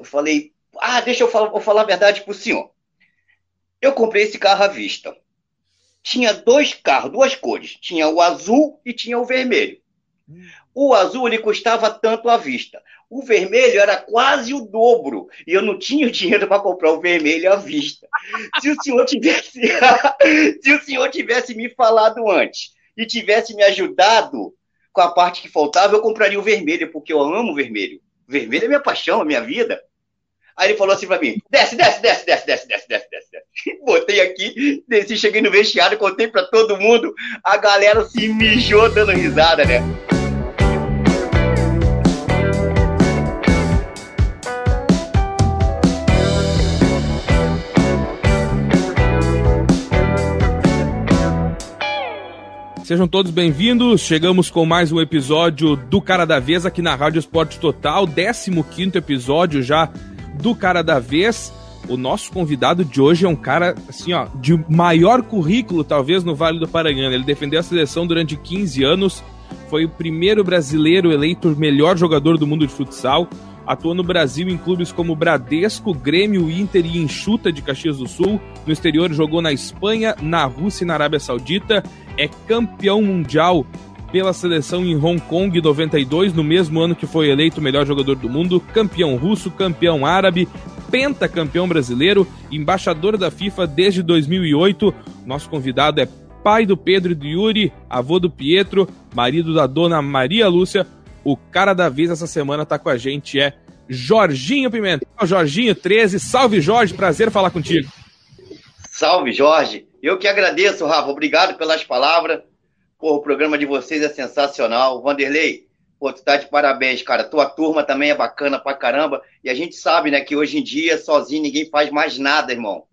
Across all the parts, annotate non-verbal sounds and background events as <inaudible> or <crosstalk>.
Eu falei, ah, deixa eu falar, vou falar a verdade pro senhor. Eu comprei esse carro à vista. Tinha dois carros, duas cores. Tinha o azul e tinha o vermelho. O azul ele custava tanto à vista. O vermelho era quase o dobro. E eu não tinha dinheiro para comprar o vermelho à vista. Se o senhor tivesse, <laughs> se o senhor tivesse me falado antes e tivesse me ajudado com a parte que faltava, eu compraria o vermelho, porque eu amo o vermelho. O vermelho é minha paixão, a minha vida. Aí ele falou assim para mim: desce, desce, desce, desce, desce, desce, desce, desce. <laughs> Botei aqui, desci, cheguei no vestiário, contei para todo mundo. A galera se mijou dando risada, né? Sejam todos bem-vindos. Chegamos com mais um episódio do Cara da Vez aqui na Rádio Esporte Total, 15 episódio já do Cara da Vez. O nosso convidado de hoje é um cara, assim, ó, de maior currículo, talvez, no Vale do Paranhana. Ele defendeu a seleção durante 15 anos, foi o primeiro brasileiro eleito melhor jogador do mundo de futsal, Atuou no Brasil em clubes como Bradesco, Grêmio, Inter e Enxuta de Caxias do Sul. No exterior jogou na Espanha, na Rússia e na Arábia Saudita. É campeão mundial pela seleção em Hong Kong 92, no mesmo ano que foi eleito o melhor jogador do mundo, campeão russo, campeão árabe, pentacampeão brasileiro, embaixador da FIFA desde 2008. Nosso convidado é pai do Pedro e do Yuri, avô do Pietro, marido da dona Maria Lúcia. O cara da vez essa semana tá com a gente é Jorginho Pimentel. Jorginho 13, salve Jorge, prazer falar contigo. Salve Jorge, eu que agradeço, Rafa, obrigado pelas palavras. Pô, o programa de vocês é sensacional. Vanderlei, pô, tu tá de parabéns, cara. Tua turma também é bacana pra caramba. E a gente sabe, né, que hoje em dia, sozinho, ninguém faz mais nada, irmão.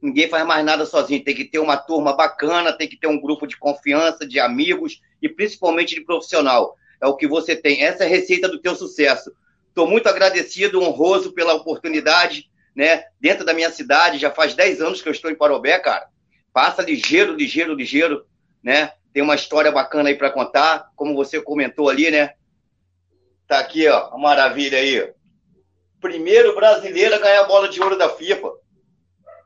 Ninguém faz mais nada sozinho. Tem que ter uma turma bacana, tem que ter um grupo de confiança, de amigos e principalmente de profissional é o que você tem. Essa é a receita do teu sucesso. Estou muito agradecido, honroso pela oportunidade, né? Dentro da minha cidade, já faz 10 anos que eu estou em Parobé, cara. Passa ligeiro, ligeiro, ligeiro, né? Tem uma história bacana aí para contar, como você comentou ali, né? Tá aqui, ó, uma maravilha aí. Primeiro brasileiro a ganhar a bola de ouro da FIFA.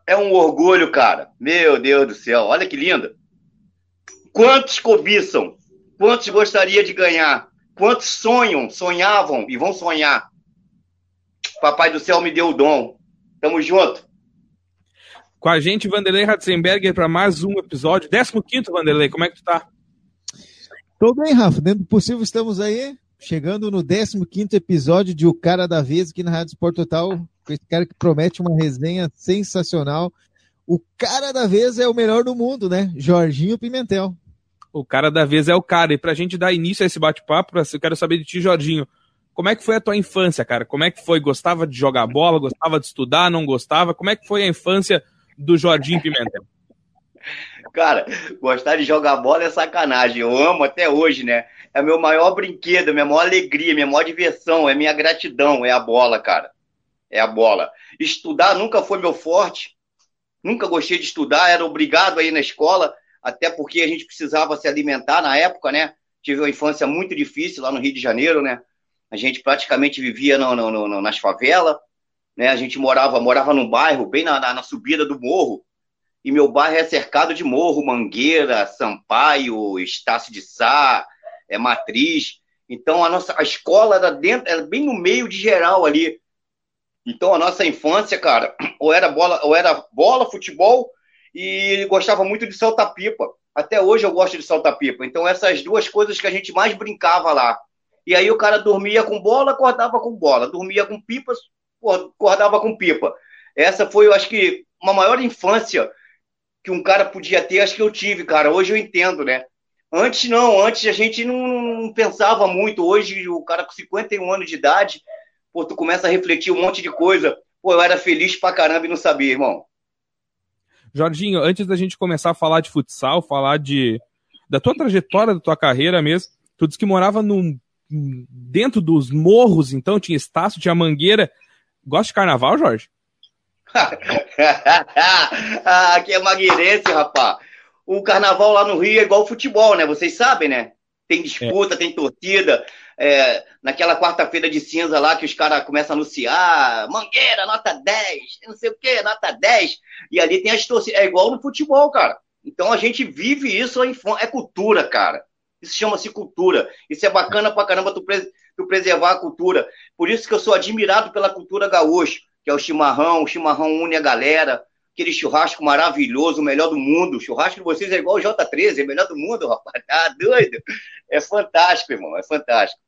É um orgulho, cara. Meu Deus do céu, olha que linda. Quantos cobiçam Quantos gostaria de ganhar? Quantos sonham, sonhavam e vão sonhar? Papai do céu me deu o dom. Tamo junto. Com a gente, Vanderlei Ratzenberger, para mais um episódio. 15, Vanderlei, como é que tu tá? Tô bem, Rafa. Dentro do possível, estamos aí, chegando no 15 episódio de O Cara da Vez aqui na Rádio Sport Total. Com esse cara que promete uma resenha sensacional. O cara da vez é o melhor do mundo, né? Jorginho Pimentel. O cara da vez é o cara. E pra gente dar início a esse bate-papo, eu quero saber de ti, Jorginho. Como é que foi a tua infância, cara? Como é que foi? Gostava de jogar bola? Gostava de estudar? Não gostava? Como é que foi a infância do Jorginho Pimentel? <laughs> Cara, gostar de jogar bola é sacanagem. Eu amo até hoje, né? É meu maior brinquedo, minha maior alegria, minha maior diversão, é minha gratidão, é a bola, cara. É a bola. Estudar nunca foi meu forte. Nunca gostei de estudar, era obrigado aí na escola até porque a gente precisava se alimentar na época, né? Tive uma infância muito difícil lá no Rio de Janeiro, né? A gente praticamente vivia no, no, no, nas favelas, né? A gente morava, morava num bairro bem na, na, na, subida do morro, e meu bairro é cercado de morro, Mangueira, Sampaio, Estácio de Sá, é Matriz. Então a nossa a escola era dentro, era bem no meio de geral ali. Então a nossa infância, cara, <clears throat> ou era bola, ou era bola, futebol e gostava muito de saltar pipa. Até hoje eu gosto de saltar pipa. Então, essas duas coisas que a gente mais brincava lá. E aí o cara dormia com bola, acordava com bola. Dormia com pipas, acordava com pipa. Essa foi, eu acho que, uma maior infância que um cara podia ter, acho que eu tive, cara. Hoje eu entendo, né? Antes não, antes a gente não, não pensava muito. Hoje o cara com 51 anos de idade, pô, tu começa a refletir um monte de coisa. Pô, eu era feliz pra caramba e não sabia, irmão. Jorginho, antes da gente começar a falar de futsal, falar de da tua trajetória, da tua carreira mesmo, tu disse que morava num, dentro dos morros, então tinha Estácio, tinha Mangueira. Gosta de carnaval, Jorge? <laughs> aqui é magueirense, rapaz. O carnaval lá no Rio é igual futebol, né? Vocês sabem, né? Tem disputa, é. tem torcida. é, naquela quarta-feira de cinza lá que os caras começam a anunciar, Mangueira, nota 10, não sei o que, nota 10, e ali tem as torcidas, é igual no futebol, cara. Então a gente vive isso, é cultura, cara. Isso chama-se cultura. Isso é bacana pra caramba tu, pres tu preservar a cultura. Por isso que eu sou admirado pela cultura gaúcha, que é o chimarrão, o chimarrão une a galera, aquele churrasco maravilhoso, o melhor do mundo. O churrasco de vocês é igual o J13, é melhor do mundo, rapaz. Tá doido? É fantástico, irmão, é fantástico.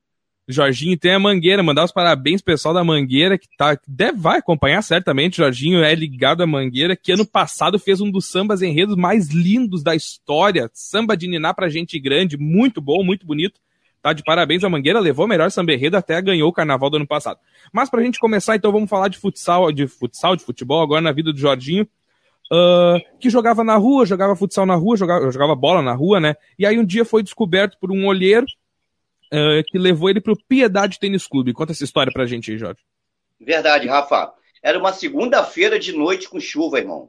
Jorginho tem a Mangueira, mandar os parabéns pessoal da Mangueira, que tá, deve, vai acompanhar certamente. Jorginho é ligado à Mangueira, que ano passado fez um dos sambas enredos mais lindos da história. Samba de Niná pra gente grande, muito bom, muito bonito. Tá de parabéns a Mangueira, levou o melhor samba enredo, até ganhou o carnaval do ano passado. Mas pra gente começar, então vamos falar de futsal, de futsal, de futebol, agora na vida do Jorginho. Uh, que jogava na rua, jogava futsal na rua, jogava, jogava bola na rua, né? E aí um dia foi descoberto por um olheiro uh, que levou ele pro Piedade Tênis Clube. Conta essa história pra gente aí, Jorge. Verdade, Rafa. Era uma segunda-feira de noite com chuva, irmão.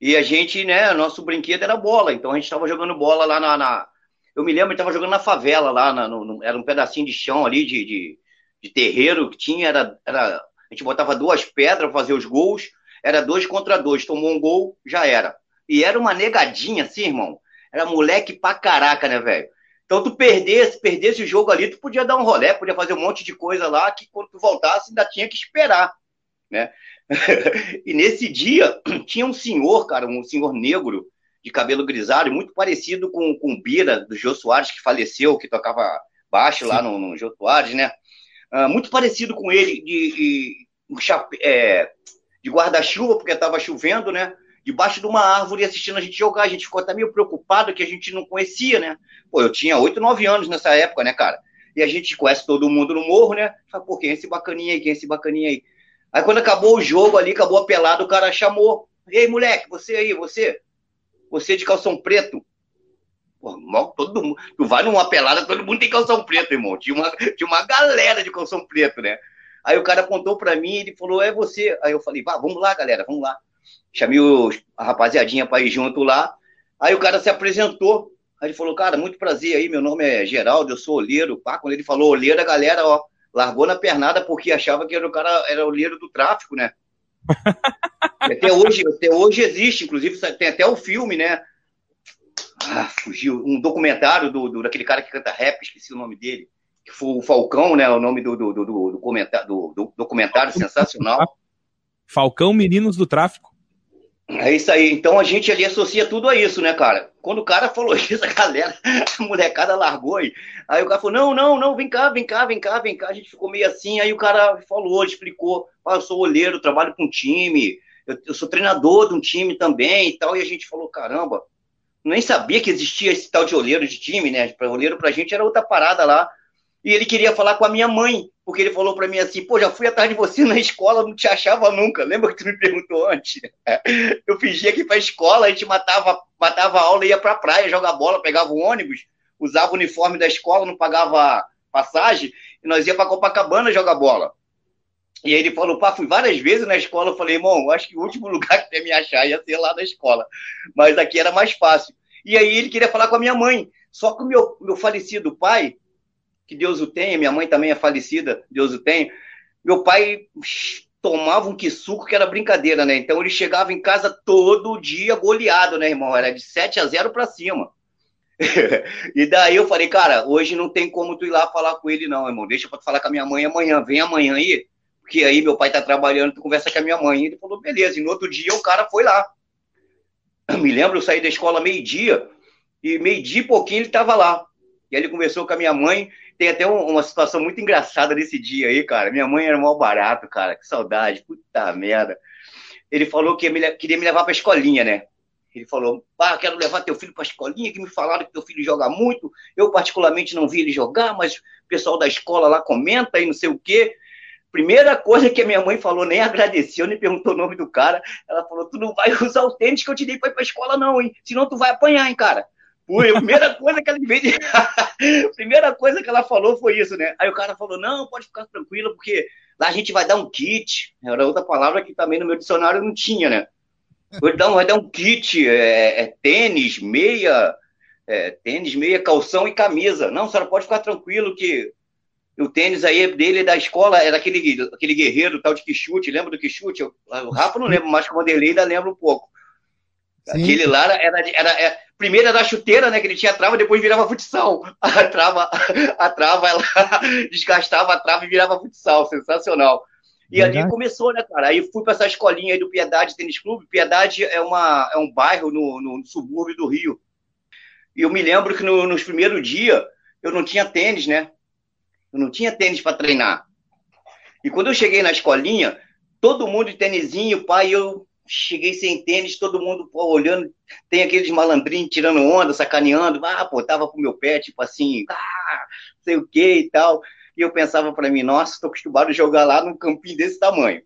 E a gente, né, nosso brinquedo era bola, então a gente estava jogando bola lá na, na... Eu me lembro, estava jogando na favela lá, na, no, era um pedacinho de chão ali, de, de, de, terreiro que tinha, era, era... A gente botava duas pedras para fazer os gols, era dois contra dois, tomou um gol, já era. E era uma negadinha assim, irmão. Era moleque pra caraca, né, velho? Então, tu perdesse, perdesse o jogo ali, tu podia dar um rolé, podia fazer um monte de coisa lá, que quando tu voltasse ainda tinha que esperar, né? <laughs> e nesse dia, <clears throat> tinha um senhor, cara, um senhor negro, de cabelo grisalho, muito parecido com, com o Bira, do Jô Soares, que faleceu, que tocava baixo lá no, no Jô Soares, né? Uh, muito parecido com ele, de, de, de, é, de guarda-chuva, porque estava chovendo, né? debaixo de uma árvore assistindo a gente jogar. A gente ficou até meio preocupado que a gente não conhecia, né? Pô, eu tinha 8, 9 anos nessa época, né, cara? E a gente conhece todo mundo no morro, né? Fala, pô, quem é esse bacaninha aí? Quem é esse bacaninha aí? Aí quando acabou o jogo ali, acabou a pelada, o cara chamou. Ei, moleque, você aí, você? Você de calção preto? Pô, todo mundo. Tu vai numa pelada, todo mundo tem calção preto, irmão. Tinha uma, tinha uma galera de calção preto, né? Aí o cara apontou para mim ele falou: É você. Aí eu falei: Vá, vamos lá, galera, vamos lá chamei a rapaziadinha para ir junto lá. Aí o cara se apresentou. Aí ele falou, cara, muito prazer aí, meu nome é Geraldo, eu sou olheiro. Pá, quando ele falou olheiro, a galera, ó, largou na pernada porque achava que era o cara, era olheiro do tráfico, né? Até hoje, até hoje existe, inclusive tem até o filme, né? Ah, fugiu. Um documentário do, do, daquele cara que canta rap, esqueci o nome dele. Que foi o Falcão, né? O nome do, do, do, do, do, do documentário sensacional. Falcão Meninos do Tráfico. É isso aí. Então a gente ali associa tudo a isso, né, cara? Quando o cara falou <laughs> isso, a galera, a molecada largou aí. Aí o cara falou: não, não, não, vem cá, vem cá, vem cá, vem cá. A gente ficou meio assim. Aí o cara falou, explicou: ah, eu sou olheiro, trabalho com time, eu, eu, sou treinador de um time também e tal. E a gente falou: caramba, nem sabia que existia esse tal de olheiro de time, né? Para olheiro pra gente era outra parada lá. E ele queria falar com a minha mãe, porque ele falou para mim assim: pô, já fui atrás de você na escola, não te achava nunca. Lembra que tu me perguntou antes? <laughs> Eu fingia que para a escola, a gente matava, matava aula, ia para a praia jogar bola, pegava o ônibus, usava o uniforme da escola, não pagava passagem, e nós ia para Copacabana jogar bola. E aí ele falou, pá, fui várias vezes na escola. Eu falei, irmão, acho que o último <laughs> lugar que você me achar ia ser lá na escola. Mas aqui era mais fácil. E aí ele queria falar com a minha mãe. Só que o meu, meu falecido pai, que Deus o tenha, minha mãe também é falecida, Deus o tenha. Meu pai tomava um suco que era brincadeira, né? Então ele chegava em casa todo dia goleado, né, irmão? Era de 7 a 0 para cima. <laughs> e daí eu falei, cara, hoje não tem como tu ir lá falar com ele, não, irmão. Deixa pra tu falar com a minha mãe amanhã. Vem amanhã aí, porque aí meu pai tá trabalhando, tu conversa com a minha mãe. Ele falou, beleza. E no outro dia o cara foi lá. Eu me lembro, eu saí da escola meio-dia, e meio-dia e pouquinho ele tava lá. E aí ele conversou com a minha mãe, tem até uma situação muito engraçada nesse dia aí, cara. Minha mãe era mal barato, cara. Que saudade. Puta merda. Ele falou que queria me levar pra escolinha, né? Ele falou: Ah, quero levar teu filho pra escolinha, que me falaram que teu filho joga muito. Eu, particularmente, não vi ele jogar, mas o pessoal da escola lá comenta e não sei o quê. Primeira coisa que a minha mãe falou, nem agradeceu, nem perguntou o nome do cara. Ela falou: Tu não vai <laughs> usar o tênis que eu te dei pra ir pra escola, não, hein? Senão tu vai apanhar, hein, cara. Foi a primeira coisa que ela de... <laughs> primeira coisa que ela falou foi isso, né? Aí o cara falou: "Não, pode ficar tranquilo, porque lá a gente vai dar um kit". Era outra palavra que também no meu dicionário não tinha, né? Vai dar um, vai dar um kit, é, é tênis, meia, é, tênis, meia, calção e camisa. Não, senhora pode ficar tranquilo que o tênis aí dele da escola era aquele, aquele guerreiro tal de Quixute, lembra do Quixute? O Rafa não lembro, mas o Vanderlei ainda lembra um pouco. Sim. Aquele lá era, era, era, primeiro era a chuteira, né? Que ele tinha trava, depois virava futsal. <laughs> A trava, a trava, ela <laughs> desgastava a trava e virava futsal. Sensacional. E Verdade. ali começou, né, cara? Aí fui para essa escolinha aí do Piedade Tênis Clube. Piedade é, uma, é um bairro no, no subúrbio do Rio. E eu me lembro que no, nos primeiros dias eu não tinha tênis, né? Eu não tinha tênis para treinar. E quando eu cheguei na escolinha, todo mundo de tênisinho, pai, eu cheguei sem tênis, todo mundo pô, olhando, tem aqueles malandrinhos tirando onda, sacaneando, ah, pô, tava com meu pé, tipo assim, ah, sei o que e tal. E eu pensava para mim, nossa, estou acostumado a jogar lá num campinho desse tamanho,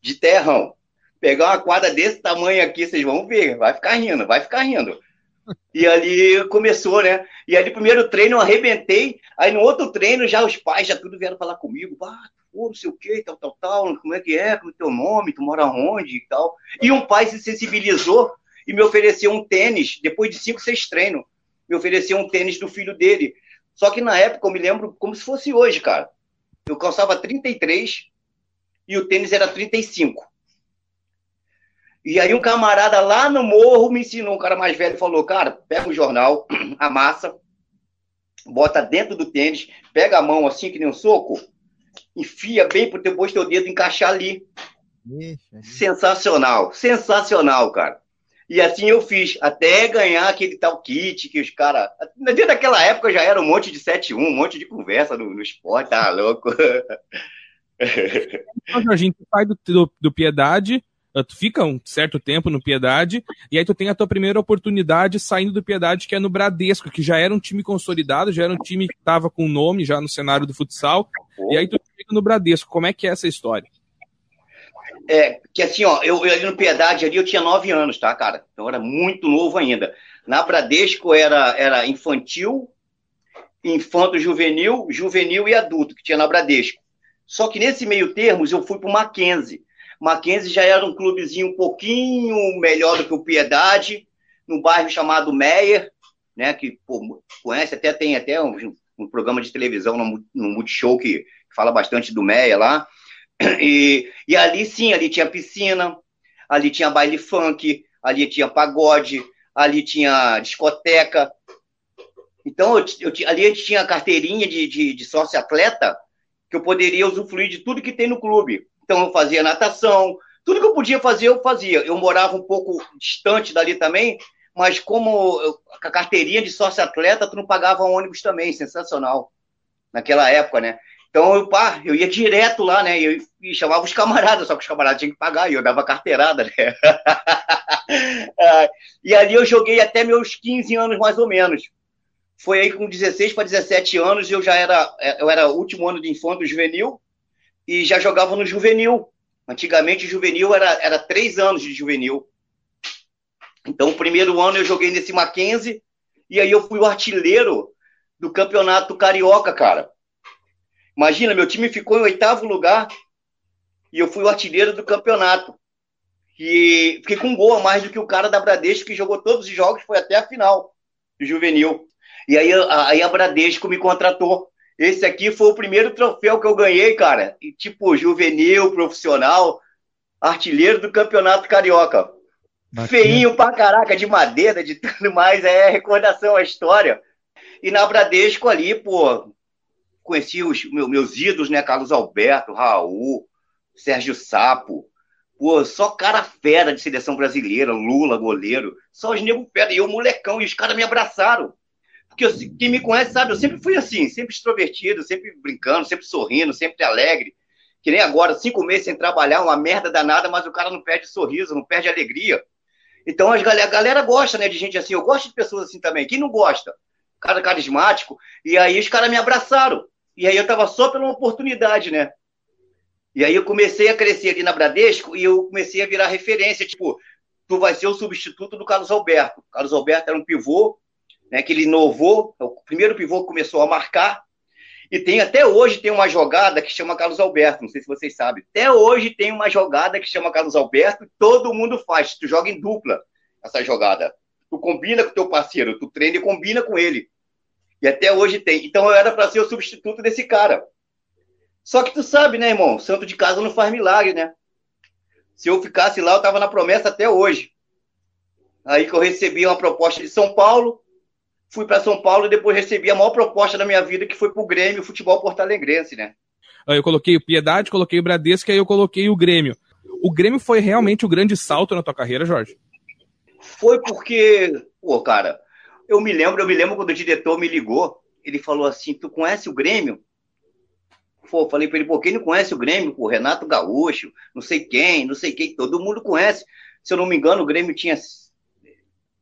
de terrão. Pegar uma quadra desse tamanho aqui, vocês vão ver, vai ficar rindo, vai ficar rindo. E ali começou, né? E ali, primeiro treino, eu arrebentei. Aí no outro treino, já os pais já tudo vieram falar comigo. Ah, pô, não sei o quê, tal, tal, tal. Como é que é? Como é teu nome? Tu mora onde e tal. E um pai se sensibilizou e me ofereceu um tênis, depois de cinco, seis treinos. Me ofereceu um tênis do filho dele. Só que na época, eu me lembro como se fosse hoje, cara. Eu calçava 33 e o tênis era 35. E aí um camarada lá no morro me ensinou, um cara mais velho falou, cara, pega o jornal, <clears throat> amassa, bota dentro do tênis, pega a mão assim, que nem um soco, enfia bem pro teu, teu dedo encaixar ali. Sensacional, sensacional, cara. E assim eu fiz, até ganhar aquele tal kit que os caras. Dentro daquela época já era um monte de 7-1, um monte de conversa no, no esporte, tá louco. a gente sai do, do, do Piedade ah, tu fica um certo tempo no Piedade, e aí tu tem a tua primeira oportunidade saindo do Piedade, que é no Bradesco, que já era um time consolidado, já era um time que estava com nome já no cenário do futsal, e aí tu fica no Bradesco. Como é que é essa história? É, que assim, ó, eu, eu ali no Piedade ali eu tinha nove anos, tá, cara? Então eu era muito novo ainda. Na Bradesco era, era infantil, infanto juvenil, juvenil e adulto, que tinha na Bradesco. Só que nesse meio termo eu fui para o Mackenzie. Mackenzie já era um clubezinho um pouquinho melhor do que o Piedade, num bairro chamado Meyer, né, que pô, conhece, até tem até um, um, programa de televisão no, no Multishow que fala bastante do Meyer lá. E, e ali sim, ali tinha piscina, ali tinha baile funk, ali tinha pagode, ali tinha discoteca. Então, eu, eu, ali gente tinha carteirinha de, de, de sócio-atleta que eu poderia usufruir de tudo que tem no clube. Então eu fazia natação, tudo que eu podia fazer, eu fazia. Eu morava um pouco distante dali também, mas como a carteirinha de sócio-atleta, tu não pagava ônibus também, sensacional. Naquela época, né? Então eu, pá, eu ia direto lá, né? E, e chamava os camaradas, só que os camaradas tinham que pagar, e eu dava carteirada, né? <laughs> e ali eu joguei até meus 15 anos, mais ou menos. Foi aí com 16 para 17 anos, eu já era, eu era último ano de infanto juvenil, e já jogava no juvenil. Antigamente, juvenil era, era três anos de juvenil. Então, o primeiro ano eu joguei nesse Mackenzie, e aí eu fui o artilheiro do campeonato carioca, cara. Imagina, meu time ficou em oitavo lugar e eu fui o artilheiro do campeonato. E fiquei com um gol a mais do que o cara da Bradesco, que jogou todos os jogos, foi até a final do juvenil. E aí, aí a Bradesco me contratou esse aqui foi o primeiro troféu que eu ganhei, cara. E, tipo, juvenil, profissional, artilheiro do Campeonato Carioca. Bacana. Feinho pra caraca, de madeira, de tudo mais. É recordação, a história. E na Bradesco ali, pô, conheci os meus, ídolos, né? Carlos Alberto, Raul, Sérgio Sapo. Pô, só cara fera de seleção brasileira, Lula, goleiro. Só os negros fera. E eu, molecão, e os caras me abraçaram. Porque eu, quem me conhece sabe, eu sempre fui assim, sempre extrovertido, sempre brincando, sempre sorrindo, sempre alegre. Que nem agora, cinco meses sem trabalhar, uma merda danada, mas o cara não perde sorriso, não perde alegria. Então a galera, a galera gosta né, de gente assim. Eu gosto de pessoas assim também. Quem não gosta? Cara carismático. E aí os caras me abraçaram. E aí eu tava só pela oportunidade, né? E aí eu comecei a crescer ali na Bradesco e eu comecei a virar referência. Tipo, tu vai ser o substituto do Carlos Alberto. O Carlos Alberto era um pivô né, que ele inovou, é o primeiro pivô que começou a marcar, e tem até hoje tem uma jogada que chama Carlos Alberto, não sei se vocês sabem. Até hoje tem uma jogada que chama Carlos Alberto, todo mundo faz, tu joga em dupla essa jogada. Tu combina com teu parceiro, tu treina e combina com ele. E até hoje tem. Então eu era para ser o substituto desse cara. Só que tu sabe, né, irmão? Santo de casa não faz milagre, né? Se eu ficasse lá, eu tava na promessa até hoje. Aí que eu recebi uma proposta de São Paulo, fui para São Paulo e depois recebi a maior proposta da minha vida, que foi pro Grêmio, futebol porto-alegrense, né? Aí eu coloquei o Piedade, coloquei o Bradesco, aí eu coloquei o Grêmio. O Grêmio foi realmente o grande salto na tua carreira, Jorge? Foi porque, pô, cara, eu me lembro, eu me lembro quando o diretor me ligou, ele falou assim: "Tu conhece o Grêmio?" Pô, falei para ele, pô, quem não conhece o Grêmio? Pô, Renato Gaúcho, não sei quem, não sei quem, todo mundo conhece. Se eu não me engano, o Grêmio tinha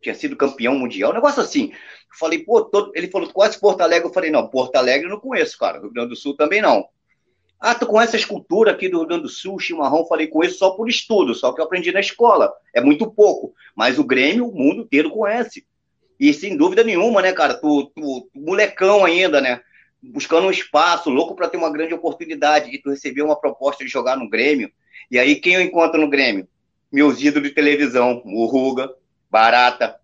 tinha sido campeão mundial, um negócio assim. Falei, pô, todo... ele falou, quase Porto Alegre. Eu falei, não, Porto Alegre eu não conheço, cara. Rio Grande do Sul também não. Ah, tu conhece a escultura aqui do Rio Grande do Sul, chimarrão? Falei, conheço só por estudo, só que eu aprendi na escola. É muito pouco. Mas o Grêmio, o mundo inteiro conhece. E sem dúvida nenhuma, né, cara? Tu, tu, molecão ainda, né? Buscando um espaço, louco para ter uma grande oportunidade. E tu recebeu uma proposta de jogar no Grêmio. E aí, quem eu encontro no Grêmio? Meus ídolos de televisão, Murruga, Barata,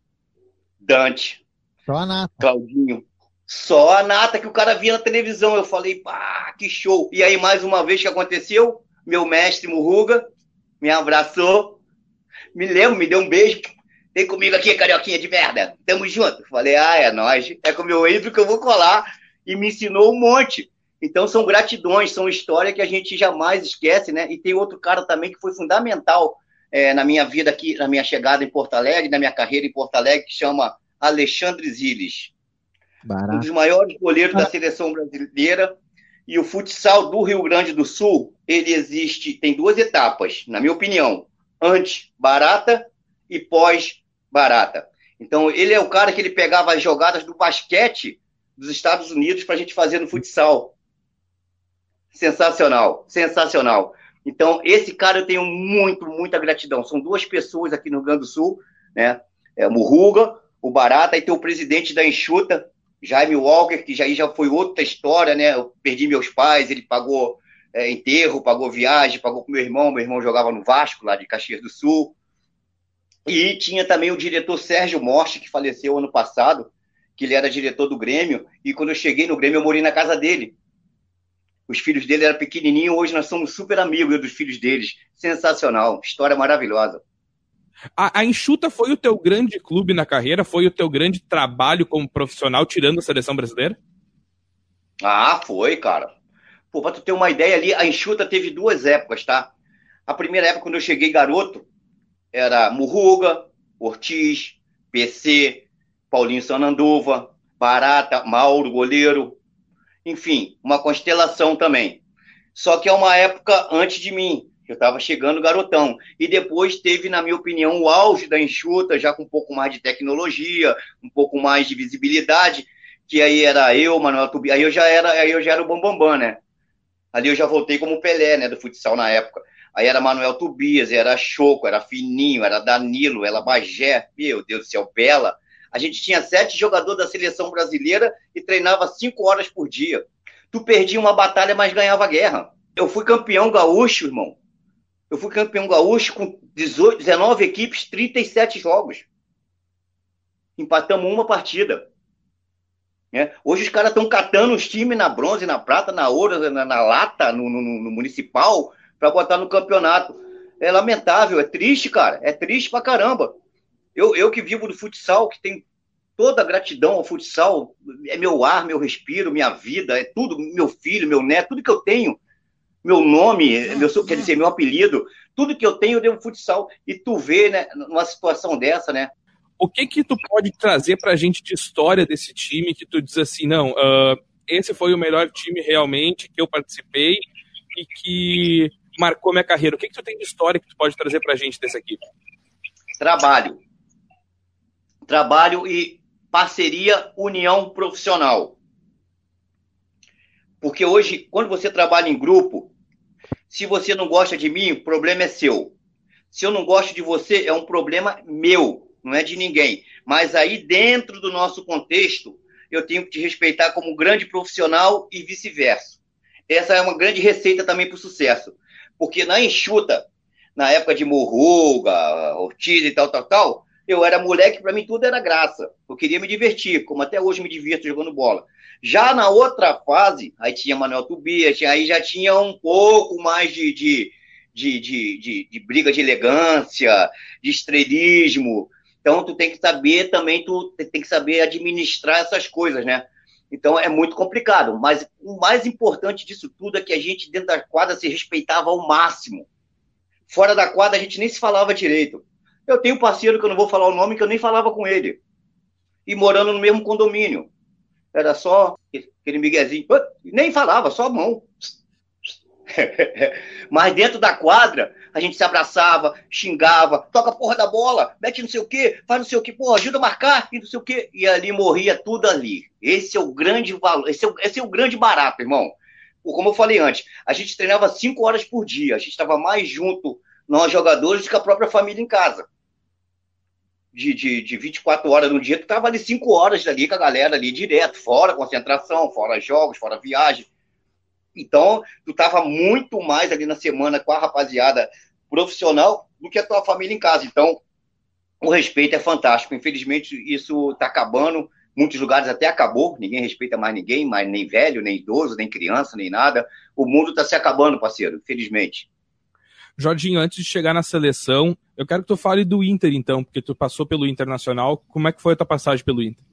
Dante, Só a nata. Claudinho. Só a nata que o cara via na televisão. Eu falei, pá, que show. E aí, mais uma vez que aconteceu, meu mestre Murruga me abraçou, me lembro, me deu um beijo. Vem comigo aqui, carioquinha de merda. Tamo junto. Falei, ah, é nóis. É com o meu ídolo que eu vou colar. E me ensinou um monte. Então, são gratidões, são histórias que a gente jamais esquece, né? E tem outro cara também que foi fundamental é, na minha vida aqui, na minha chegada em Porto Alegre, na minha carreira em Porto Alegre, que chama Alexandre Ziles. Um dos maiores goleiros da seleção brasileira. E o futsal do Rio Grande do Sul, ele existe, tem duas etapas, na minha opinião. Antes barata e pós barata. Então, ele é o cara que ele pegava as jogadas do basquete dos Estados Unidos para a gente fazer no futsal. Sensacional, sensacional. Então, esse cara eu tenho muito, muita gratidão. São duas pessoas aqui no Rio Grande do Sul, né? É Murruga, o Barata, e tem o presidente da Enxuta, Jaime Walker, que já, já foi outra história, né? Eu perdi meus pais, ele pagou é, enterro, pagou viagem, pagou com meu irmão. Meu irmão jogava no Vasco, lá de Caxias do Sul. E tinha também o diretor Sérgio Morte, que faleceu ano passado, que ele era diretor do Grêmio. E quando eu cheguei no Grêmio, eu morei na casa dele. Os filhos dele eram pequenininhos, hoje nós somos super amigos dos filhos deles. Sensacional, história maravilhosa. A, a Enxuta foi o teu grande clube na carreira? Foi o teu grande trabalho como profissional, tirando a seleção brasileira? Ah, foi, cara. Pô, pra tu ter uma ideia ali, a Enxuta teve duas épocas, tá? A primeira época, quando eu cheguei garoto, era Murruga, Ortiz, PC, Paulinho Sananduva, Barata, Mauro, goleiro, enfim, uma constelação também. Só que é uma época antes de mim, eu estava chegando garotão. E depois teve, na minha opinião, o auge da enxuta, já com um pouco mais de tecnologia, um pouco mais de visibilidade, que aí era eu, Manuel Tubi, aí eu já era, aí eu já era o Bambambam, Bam, Bam, né? Ali eu já voltei como Pelé, né, do futsal na época. Aí era Manuel Tubias, era Choco, era Fininho, era Danilo, era Bagé, meu Deus do céu, Bela. A gente tinha sete jogadores da seleção brasileira e treinava cinco horas por dia. Tu perdia uma batalha, mas ganhava guerra. Eu fui campeão gaúcho, irmão. Eu fui campeão gaúcho com 18, 19 equipes, 37 jogos. Empatamos uma partida. É. Hoje os caras estão catando os times na bronze, na prata, na ouro, na, na lata, no, no, no municipal, para botar no campeonato. É lamentável, é triste, cara. É triste pra caramba. Eu, eu que vivo do futsal, que tem toda a gratidão ao futsal, é meu ar, meu respiro, minha vida, é tudo, meu filho, meu neto, tudo que eu tenho, meu nome, meu, quer dizer, meu apelido, tudo que eu tenho eu devo futsal. E tu vê, né, numa situação dessa, né? O que que tu pode trazer pra gente de história desse time que tu diz assim, não, uh, esse foi o melhor time realmente que eu participei e que marcou minha carreira. O que que tu tem de história que tu pode trazer pra gente dessa equipe? Trabalho trabalho e parceria, união profissional. Porque hoje, quando você trabalha em grupo, se você não gosta de mim, o problema é seu. Se eu não gosto de você, é um problema meu, não é de ninguém. Mas aí, dentro do nosso contexto, eu tenho que te respeitar como grande profissional e vice-versa. Essa é uma grande receita também para o sucesso. Porque na enxuta, na época de Morruga, Ortiz e tal, tal, tal, Eu era moleque, para mim tudo era graça. Eu queria me divertir, como até hoje me divirto jogando bola. Já na outra fase, aí tinha Manuel Tobias, aí já tinha um pouco mais de, de, de, de, de, de briga de elegância, de estrelismo. Então, tu tem que saber também, tu tem que saber administrar essas coisas, né? Então, é muito complicado. Mas o mais importante disso tudo é que a gente, dentro da quadra, se respeitava ao máximo. Fora da quadra, a gente nem se falava direito. Eu tenho um parceiro que eu não vou falar o nome, que eu nem falava com ele. E morando no mesmo condomínio. Era só aquele miguezinho. Nem falava, só a mão. <laughs> Mas dentro da quadra, a gente se abraçava, xingava, toca a porra da bola, mete não sei o quê, faz não sei o quê, porra, ajuda a marcar e não sei o quê. E ali morria tudo ali. Esse é o grande valor, esse é o, esse é o grande barato, irmão. Como eu falei antes, a gente treinava cinco horas por dia, a gente estava mais junto, nós jogadores, do que a própria família em casa de, de, de 24 horas no dia, tu tava ali 5 horas ali com a galera ali direto, fora concentração, fora jogos, fora viagem. Então, tu tava muito mais ali na semana com a rapaziada profissional do que a tua família em casa. Então, o respeito é fantástico. Infelizmente, isso está acabando. Muitos lugares até acabou, ninguém respeita mais ninguém, mais nem velho, nem idoso, nem criança, nem nada. O mundo está se acabando, parceiro, infelizmente. Jorginho, antes de chegar na seleção, eu quero que tu fale do Inter, então, porque tu passou pelo Internacional. Como é que foi a tua passagem pelo Inter?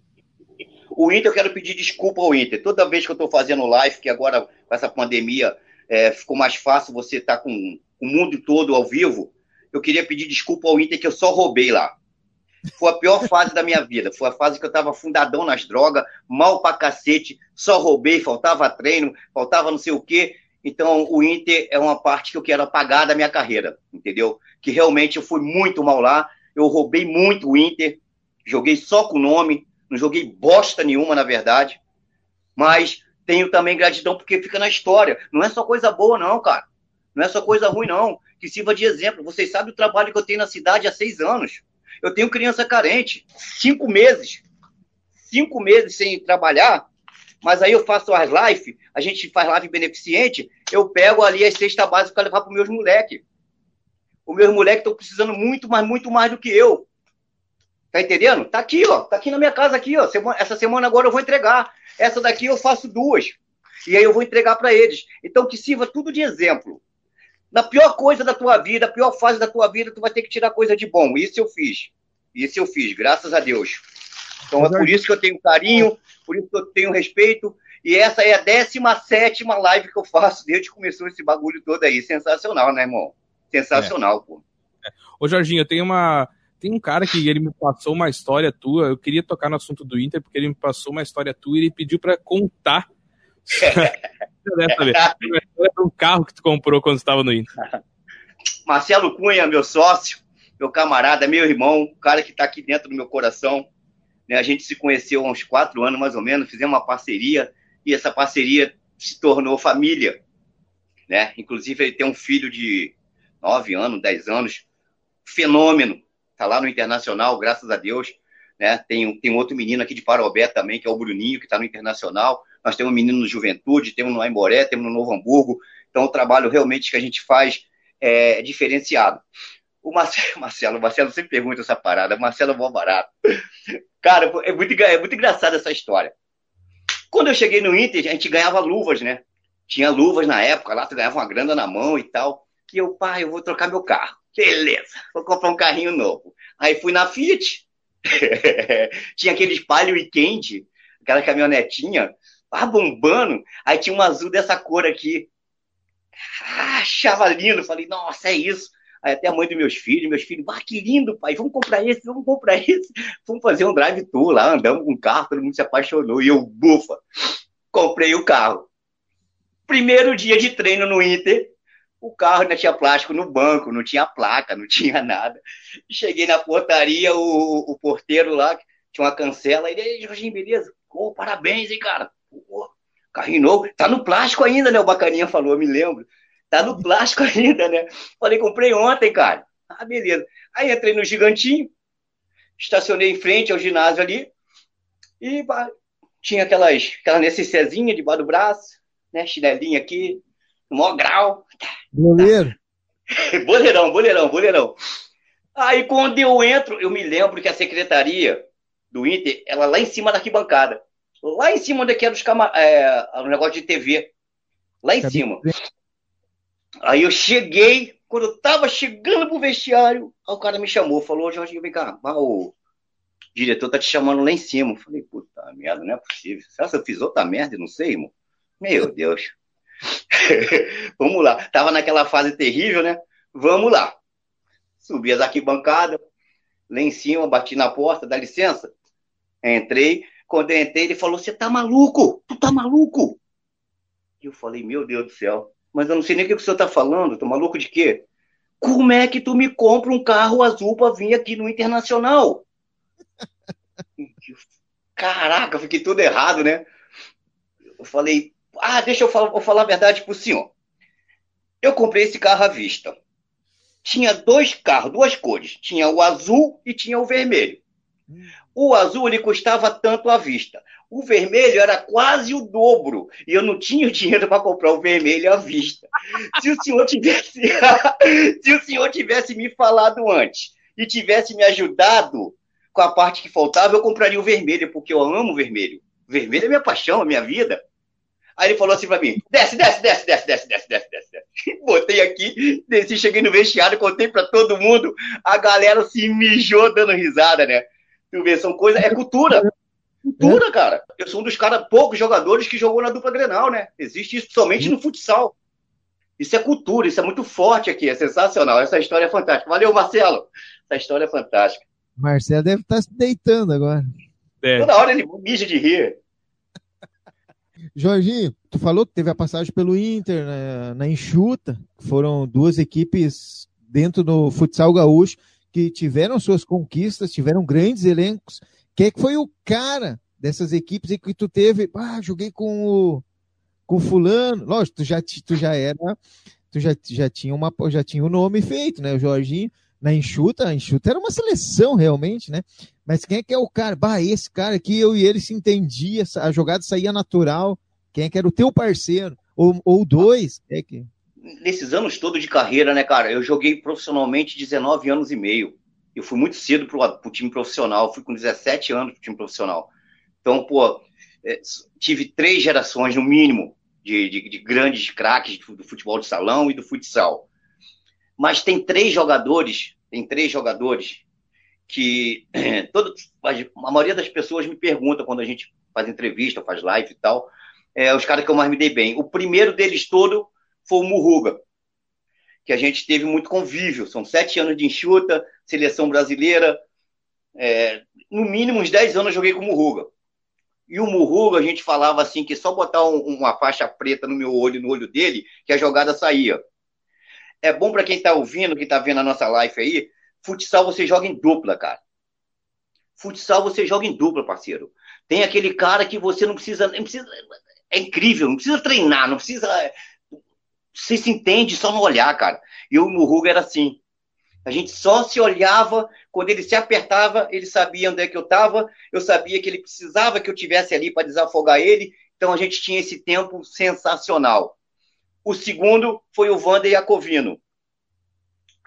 O Inter, eu quero pedir desculpa ao Inter. Toda vez que eu estou fazendo live, que agora com essa pandemia é, ficou mais fácil você estar tá com o mundo todo ao vivo, eu queria pedir desculpa ao Inter que eu só roubei lá. Foi a pior fase da minha vida. Foi a fase que eu estava fundadão nas drogas, mal pra cacete, só roubei, faltava treino, faltava não sei o quê. Então, o Inter é uma parte que eu quero apagar da minha carreira, entendeu? Que realmente eu fui muito mal lá, eu roubei muito o Inter, joguei só com o nome, não joguei bosta nenhuma, na verdade, mas tenho também gratidão porque fica na história. Não é só coisa boa, não, cara. Não é só coisa ruim, não. Que sirva de exemplo. Vocês sabem o trabalho que eu tenho na cidade há seis anos. Eu tenho criança carente, cinco meses. Cinco meses sem trabalhar, mas aí eu faço as lives, a gente faz live beneficente, eu pego ali as cesta básica para levar para os meus moleques. Os meus moleques estão precisando muito, mas muito mais do que eu. Tá entendendo? Tá aqui, ó. Tá aqui na minha casa aqui, ó. Essa semana agora eu vou entregar. Essa daqui eu faço duas. E aí eu vou entregar para eles. Então que sirva tudo de exemplo. Na pior coisa da tua vida, a pior fase da tua vida, tu vai ter que tirar coisa de bom. Isso eu fiz. Isso eu fiz, graças a Deus. Então é por isso que eu tenho carinho, por isso que eu tenho respeito. E essa é a 17 live que eu faço desde que começou esse bagulho todo aí. Sensacional, né, irmão? Sensacional, é. pô. É. Ô, Jorginho, eu tenho uma. Tem um cara que ele me passou uma história tua. Eu queria tocar no assunto do Inter, porque ele me passou uma história tua e ele pediu para contar. <laughs> um carro que tu comprou quando estava no Inter. <laughs> Marcelo Cunha, meu sócio, meu camarada, meu irmão, o cara que está aqui dentro do meu coração. Né? A gente se conheceu há uns quatro anos, mais ou menos, fizemos uma parceria e essa parceria se tornou família. Né? Inclusive, ele tem um filho de nove anos, dez anos, fenômeno. Está lá no Internacional, graças a Deus. Né? Tem, tem outro menino aqui de Parobé também, que é o Bruninho, que está no Internacional. Nós temos um menino no Juventude, temos no Aimoré, temos no Novo Hamburgo. Então, o trabalho realmente que a gente faz é diferenciado. O Marcelo, <laughs> Marcelo, Marcelo sempre pergunta essa parada. Marcelo é bom barato. Cara, é muito, é muito engraçada essa história. Quando eu cheguei no Inter, a gente ganhava luvas, né? Tinha luvas na época, lá tu ganhava uma grana na mão e tal. E eu, pai, eu vou trocar meu carro. Beleza, vou comprar um carrinho novo. Aí fui na Fiat. <laughs> tinha aqueles Palio Weekend, aquela caminhonetinha, ah, bombando. Aí tinha um azul dessa cor aqui. Ah, achava lindo. Falei, nossa, é isso. Aí até a mãe dos meus filhos, meus filhos, ah, que lindo, pai, vamos comprar esse, vamos comprar esse. Vamos fazer um drive-tour lá, andamos com um carro, todo mundo se apaixonou. E eu, bufa, comprei o carro. Primeiro dia de treino no Inter, o carro ainda tinha plástico no banco, não tinha placa, não tinha nada. Cheguei na portaria, o, o porteiro lá, tinha uma cancela, ele, Jorginho, beleza? Pô, parabéns, hein, cara? Pô, carrinho novo, tá no plástico ainda, né? O bacaninha falou, eu me lembro. Tá no plástico <laughs> ainda, né? Falei, comprei ontem, cara. Ah, beleza. Aí entrei no gigantinho, estacionei em frente ao ginásio ali e tinha aquelas, aquela necessezinha debaixo do braço, né? Chinelinha aqui, no maior grau. Boleiro. <laughs> boleirão, boleirão, boleirão. Aí quando eu entro, eu me lembro que a secretaria do Inter, ela lá em cima da arquibancada. Lá em cima onde é era os camar... é, o negócio de TV. Lá em cima. Aí eu cheguei, quando eu tava chegando pro vestiário, o cara me chamou, falou, Jorginho, vem cá, o diretor tá te chamando lá em cima. Eu falei, puta merda, não é possível. Será que eu fiz outra merda? Não sei, irmão. Meu Deus. <laughs> Vamos lá. Tava naquela fase terrível, né? Vamos lá. Subi as arquibancadas, lá em cima, bati na porta, dá licença. Entrei. Quando eu entrei, ele falou: Você tá maluco? Tu tá maluco? E eu falei: Meu Deus do céu. Mas eu não sei nem o que o senhor tá falando. Tô maluco de quê? Como é que tu me compra um carro azul para vir aqui no Internacional? <laughs> Caraca, fiquei tudo errado, né? Eu falei, ah, deixa eu falar, vou falar a verdade pro senhor. Eu comprei esse carro à vista. Tinha dois carros, duas cores. Tinha o azul e tinha o vermelho. O azul ele custava tanto à vista. O vermelho era quase o dobro. E eu não tinha dinheiro para comprar o vermelho à vista. Se o senhor tivesse, <laughs> se o senhor tivesse me falado antes e tivesse me ajudado com a parte que faltava, eu compraria o vermelho, porque eu amo o vermelho. Vermelho é minha paixão, a minha vida. Aí ele falou assim para mim: desce, desce, desce, desce, desce, desce, desce, desce. <laughs> Botei aqui, desci, cheguei no vestiário, contei para todo mundo, a galera se mijou dando risada, né? Vê, são coisas, é cultura. Cultura, cara. Eu sou um dos caras, poucos jogadores que jogou na dupla Grenal, né? Existe isso somente no futsal. Isso é cultura, isso é muito forte aqui, é sensacional. Essa história é fantástica. Valeu, Marcelo. Essa história é fantástica. Marcelo deve estar tá se deitando agora. É. Toda hora ele mija de rir. Jorginho, tu falou que teve a passagem pelo Inter na, na Enxuta, foram duas equipes dentro do futsal gaúcho que tiveram suas conquistas, tiveram grandes elencos. Quem é que foi o cara dessas equipes em que tu teve? Ah, joguei com o com fulano. Lógico, tu já, tu já era, tu já, já tinha uma, já tinha o um nome feito, né? O Jorginho na enxuta, a enxuta era uma seleção realmente, né? Mas quem é que é o cara? Bah, esse cara aqui, eu e ele se entendia, a jogada saía natural. Quem é que era o teu parceiro? Ou, ou dois? É que nesses anos todos de carreira, né, cara, eu joguei profissionalmente 19 anos e meio. Eu fui muito cedo pro, pro time profissional, fui com 17 anos pro time profissional. Então, pô, é, tive três gerações, no mínimo, de, de, de grandes craques do futebol de salão e do futsal. Mas tem três jogadores, tem três jogadores que <clears throat> todo, a maioria das pessoas me pergunta quando a gente faz entrevista, faz live e tal, é, os caras que eu mais me dei bem. O primeiro deles todo foi o Murruga, que a gente teve muito convívio. São sete anos de enxuta, seleção brasileira. É, no mínimo uns dez anos eu joguei com o Murruga. E o Murruga, a gente falava assim, que só botar um, uma faixa preta no meu olho, no olho dele, que a jogada saía. É bom para quem está ouvindo, que está vendo a nossa live aí, futsal você joga em dupla, cara. Futsal você joga em dupla, parceiro. Tem aquele cara que você não precisa, não precisa é incrível, não precisa treinar, não precisa você se entende só no olhar, cara. E o Murruga era assim. A gente só se olhava, quando ele se apertava, ele sabia onde é que eu estava, eu sabia que ele precisava que eu tivesse ali para desafogar ele, então a gente tinha esse tempo sensacional. O segundo foi o Wander Iacovino.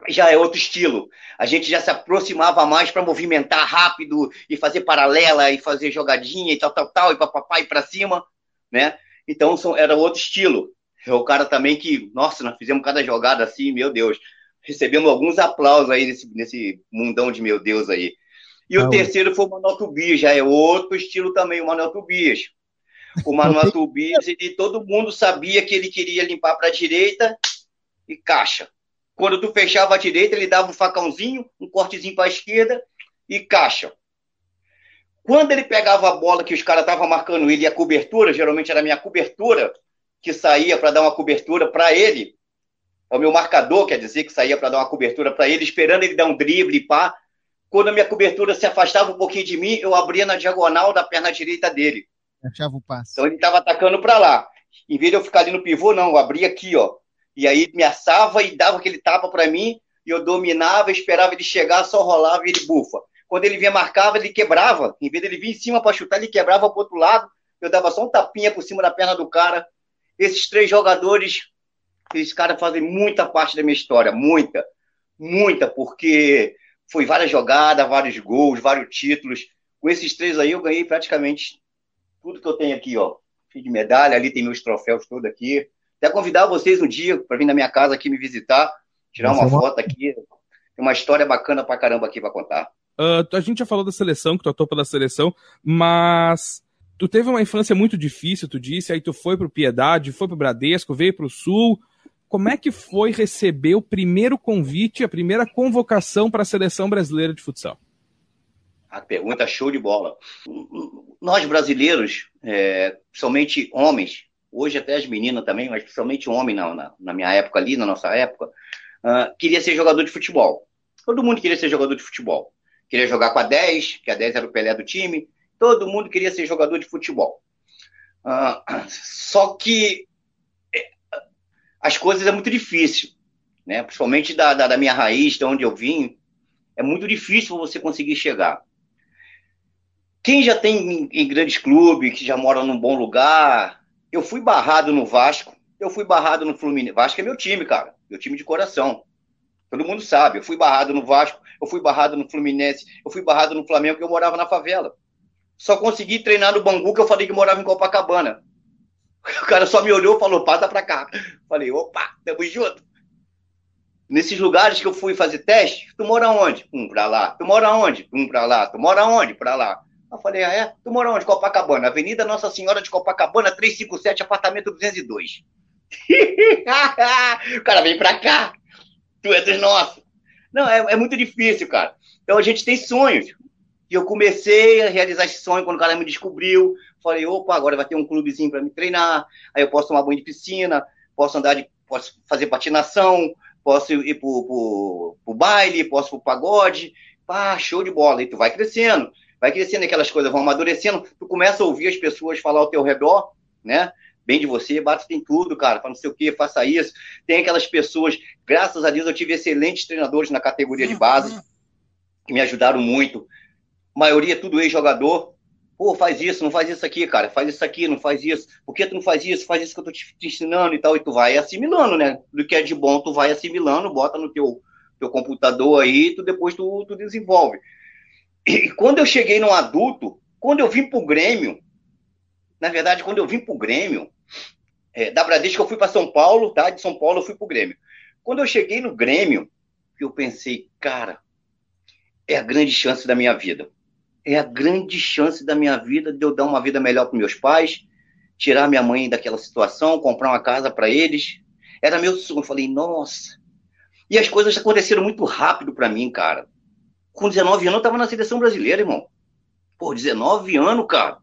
Já é outro estilo. A gente já se aproximava mais para movimentar rápido e fazer paralela e fazer jogadinha e tal, tal, tal, e papapá e para cima, né? Então era outro estilo. É o cara também que, nossa, nós fizemos cada jogada assim, meu Deus. Recebemos alguns aplausos aí nesse, nesse mundão de meu Deus aí. E o terceiro foi o Manuel Tubias, já é outro estilo também, o Manuel Tubias. O Manuel Tubias, ele, todo mundo sabia que ele queria limpar para a direita e caixa. Quando tu fechava a direita, ele dava um facãozinho, um cortezinho para a esquerda e caixa. Quando ele pegava a bola que os caras estavam marcando ele e a cobertura, geralmente era a minha cobertura, que saía para dar uma cobertura para ele, é o meu marcador, quer dizer, que saía para dar uma cobertura para ele, esperando ele dar um drible, pá. Quando a minha cobertura se afastava um pouquinho de mim, eu abria na diagonal da perna direita dele. Achava o passe. Então ele estava atacando para lá. Em vez de eu ficar ali no pivô, não, eu abria aqui, ó. E aí me assava e dava aquele tapa para mim, e eu dominava, esperava ele chegar, só rolava e ele bufa. Quando ele vinha marcava, ele quebrava. Em vez dele vir em cima para chutar, ele quebrava pro outro lado. Eu dava só um tapinha por cima da perna do cara esses três jogadores, esses caras fazem muita parte da minha história, muita, muita, porque foi várias jogadas, vários gols, vários títulos. Com esses três aí eu ganhei praticamente tudo que eu tenho aqui, ó. Cheio de medalha, ali tem meus troféus todos aqui. Até convidar vocês um dia para vir na minha casa aqui me visitar, tirar uma foto aqui. Tem uma história bacana pra caramba aqui para contar. Uh, a gente já falou da seleção, que tu atuou pela seleção, mas tu teve uma infância muito difícil, tu disse, aí tu foi pro Piedade, foi pro Bradesco, veio pro Sul. Como é que foi receber o primeiro convite, a primeira convocação para a seleção brasileira de futsal? A pergunta show de bola. Nós brasileiros, é, homens, hoje até as meninas também, mas principalmente homem na, na, na minha época ali, na nossa época, uh, queria ser jogador de futebol. Todo mundo queria ser jogador de futebol. Queria jogar com a 10, que a 10 era o Pelé do time. Todo mundo queria ser jogador de futebol. Uh, só que é, as coisas é muito difícil, né? principalmente da, da, da minha raiz, de onde eu vim, é muito difícil você conseguir chegar. Quem já tem em, grandes clubes, que já mora num bom lugar, eu fui barrado no Vasco, eu fui barrado no Fluminense. Vasco é meu time, cara, meu time de coração. Todo mundo sabe. Eu fui barrado no Vasco, eu fui barrado no Fluminense, eu fui barrado no Flamengo, porque eu morava na favela. Só consegui treinar no Bangu, que eu falei que morava em Copacabana. <laughs> O cara só me olhou e falou: passa pra cá. Falei: opa, tamo junto. Nesses lugares que eu fui fazer teste, tu mora onde? Um pra lá. Tu mora onde? Um pra lá. Tu mora onde? Pra lá. Eu falei, ah, é? Tu mora onde? Copacabana. Avenida Nossa Senhora de Copacabana, 357, apartamento 202. <laughs> o cara vem pra cá. Tu é dos nossos. Não, é, é, muito difícil, cara. Então a gente tem sonhos. E eu comecei a realizar esse sonho quando o cara me descobriu. Falei, opa, agora vai ter um clubezinho para me treinar. Aí eu posso tomar banho de piscina, posso andar de. posso fazer patinação, posso ir pro, pro, pro baile, posso pro pagode. Pá, show de bola. E tu vai crescendo vai crescendo aquelas coisas, vão amadurecendo, tu começa a ouvir as pessoas falar ao teu redor, né? Bem de você, bate tem tudo, cara, para não sei o que, faça isso. Tem aquelas pessoas, graças a Deus eu tive excelentes treinadores na categoria de base, que me ajudaram muito. Maioria é tudo ex-jogador. Pô, faz isso, não faz isso aqui, cara, faz isso aqui, não faz isso. Por que tu não faz isso? Faz isso que eu tô te, te ensinando e tal. E tu vai assimilando, né? Do que é de bom, tu vai assimilando, bota no teu, teu computador aí, tu depois tu, tu desenvolve. E quando eu cheguei no adulto, quando eu vim para o Grêmio, na verdade, quando eu vim para o Grêmio, é, da Bradesco eu fui para São Paulo, tá? De São Paulo eu fui para o Grêmio. Quando eu cheguei no Grêmio, eu pensei, cara, é a grande chance da minha vida. É a grande chance da minha vida de eu dar uma vida melhor para meus pais, tirar minha mãe daquela situação, comprar uma casa para eles. Era meu sonho. Eu falei, nossa. E as coisas aconteceram muito rápido para mim, cara com 19 anos eu tava na seleção brasileira, irmão. Pô, 19 anos, cara.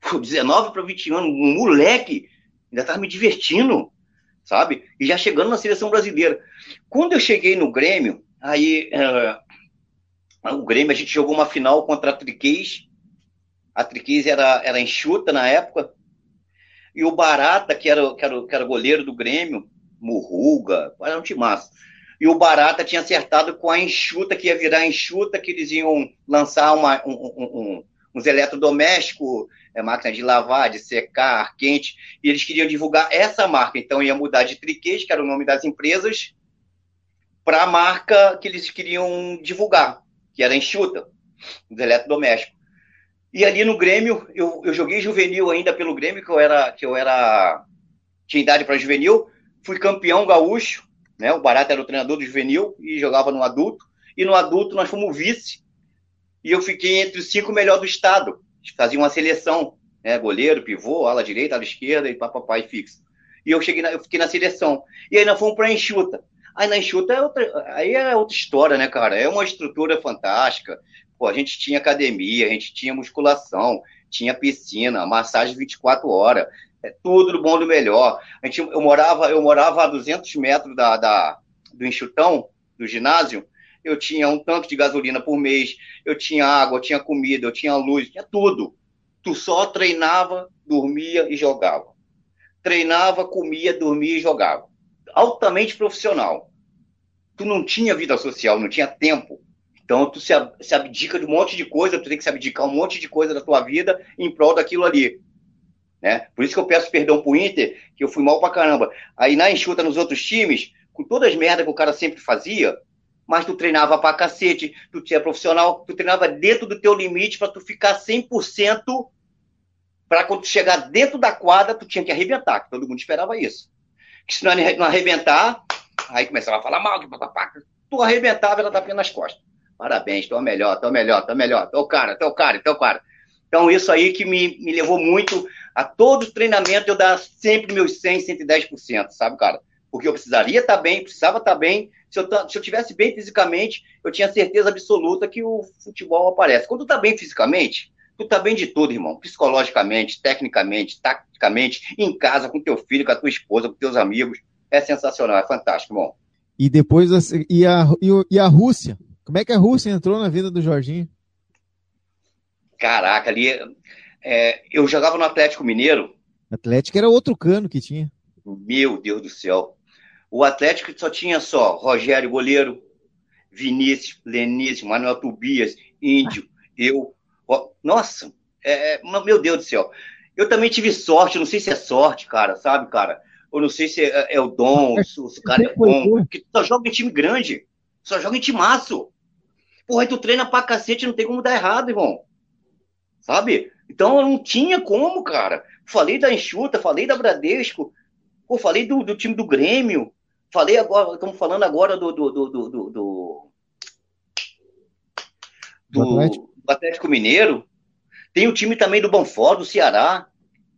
Pô, 19 para 20 anos, um moleque, ainda tava me divertindo, sabe? E já chegando na seleção brasileira. Quando eu cheguei no Grêmio, aí o Grêmio, a gente jogou uma final contra a Triquês. A Triquês era, era enxuta na época. E o Barata, que era, que era, que era goleiro do Grêmio, Murruga, era um massa e o Barata tinha acertado com a enxuta, que ia virar enxuta, que eles iam lançar uma, um, um, um, uns eletrodomésticos, é, máquina de lavar, de secar, ar quente, e eles queriam divulgar essa marca. Então ia mudar de Triquês, que era o nome das empresas, para a marca que eles queriam divulgar, que era enxuta, os eletrodomésticos. E ali no Grêmio, eu, eu joguei juvenil ainda pelo Grêmio, que eu era, que eu era tinha idade para juvenil, fui campeão gaúcho, né? O Barata era o treinador do juvenil e jogava no adulto. E no adulto nós fomos vice. E eu fiquei entre os cinco melhores do estado. Fazia uma seleção, né? Goleiro, pivô, ala direita, ala esquerda e papai fixo. E eu cheguei, na, eu fiquei na seleção. E aí nós fomos para enxuta. Aí na enxuta é outra, aí é outra história, né, cara? É uma estrutura fantástica. Pô, a gente tinha academia, a gente tinha musculação, tinha piscina, massagem 24 horas, é tudo do bom do melhor. A gente, eu, morava, eu morava a 200 metros da, da, do enxutão, do ginásio, eu tinha um tanque de gasolina por mês, eu tinha água, eu tinha comida, eu tinha luz, tinha tudo. Tu só treinava, dormia e jogava. Treinava, comia, dormia e jogava. Altamente profissional. Tu não tinha vida social, não tinha tempo. Então tu se, abdica de um monte de coisa, tu tem que se abdicar um monte de coisa da tua vida em prol daquilo ali. Né? Por isso que eu peço perdão pro Inter, que eu fui mal pra caramba. Aí na enxuta nos outros times, com todas as merdas que o cara sempre fazia, mas tu treinava pra cacete, tu tinha profissional, tu treinava dentro do teu limite para tu ficar 100% para quando tu chegar dentro da quadra, tu tinha que arrebentar, que todo mundo esperava isso. Que se não arrebentar, aí começava a falar mal, que papapá, tu arrebentava, ela tapinha nas costas. Parabéns, tô melhor, tô melhor, tô melhor, tô cara, tô cara, tô cara. Então, isso aí que me, me levou muito a todo treinamento eu dar sempre meus 100, 110%, sabe, cara? Porque eu precisaria estar tá bem, precisava estar tá bem. Se eu, se eu tivesse bem fisicamente, eu tinha certeza absoluta que o futebol aparece. Quando tá bem fisicamente, tu tá bem de tudo, irmão. Psicologicamente, tecnicamente, taticamente, em casa, com teu filho, com a tua esposa, com teus amigos. É sensacional, é fantástico, irmão. E depois, e a, e a Rússia? Como é que a Rússia entrou na vida do Jorginho? Caraca, ali. É, eu jogava no Atlético Mineiro. Atlético era outro cano que tinha. Meu Deus do céu. O Atlético só tinha só Rogério Goleiro, Vinícius, Lenício, Manuel Tobias, Índio, eu. Nossa, é, é meu Deus do céu. Eu também tive sorte, não sei se é sorte, cara, sabe, cara? Ou não sei se é, é o dom, <laughs> se, o cara é bom. Porque só joga em time grande. Só joga em timaço. Porra, aí tu treina pra cacete, não tem como dar errado, irmão. Sabe? Então não tinha como, cara. Falei da Enxuta, falei da Bradesco, pô, falei do, do time do Grêmio, falei agora, estamos falando agora do do, do, do, do, do, do Atlético Mineiro. Tem o time também do Banfó, do Ceará.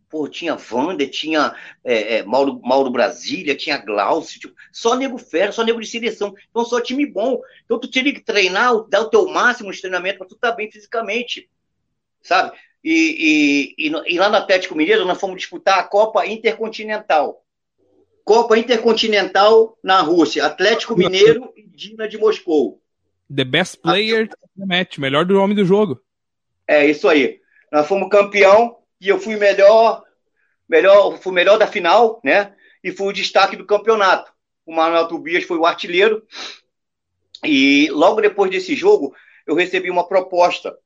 Pô, tinha Wander, tinha é, é, Mauro, Mauro Brasília, tinha Glaucio, tipo, só nego fera, só nego de seleção. Então, só time bom. Então, tu tinha que treinar, dar o teu máximo de treinamento para tu estar tá bem fisicamente, sabe? E, e, e, e, lá no Atlético Mineiro, nós fomos disputar a Copa Intercontinental. Copa Intercontinental na Rússia. Atlético Mineiro e Dina de Moscou. The best player the match, melhor do homem do jogo. É, isso aí. Nós fomos campeão e eu fui melhor, melhor, fui melhor da final, né? E fui o destaque do campeonato. O Manuel Tobias foi o artilheiro. E logo depois desse jogo, eu recebi uma proposta.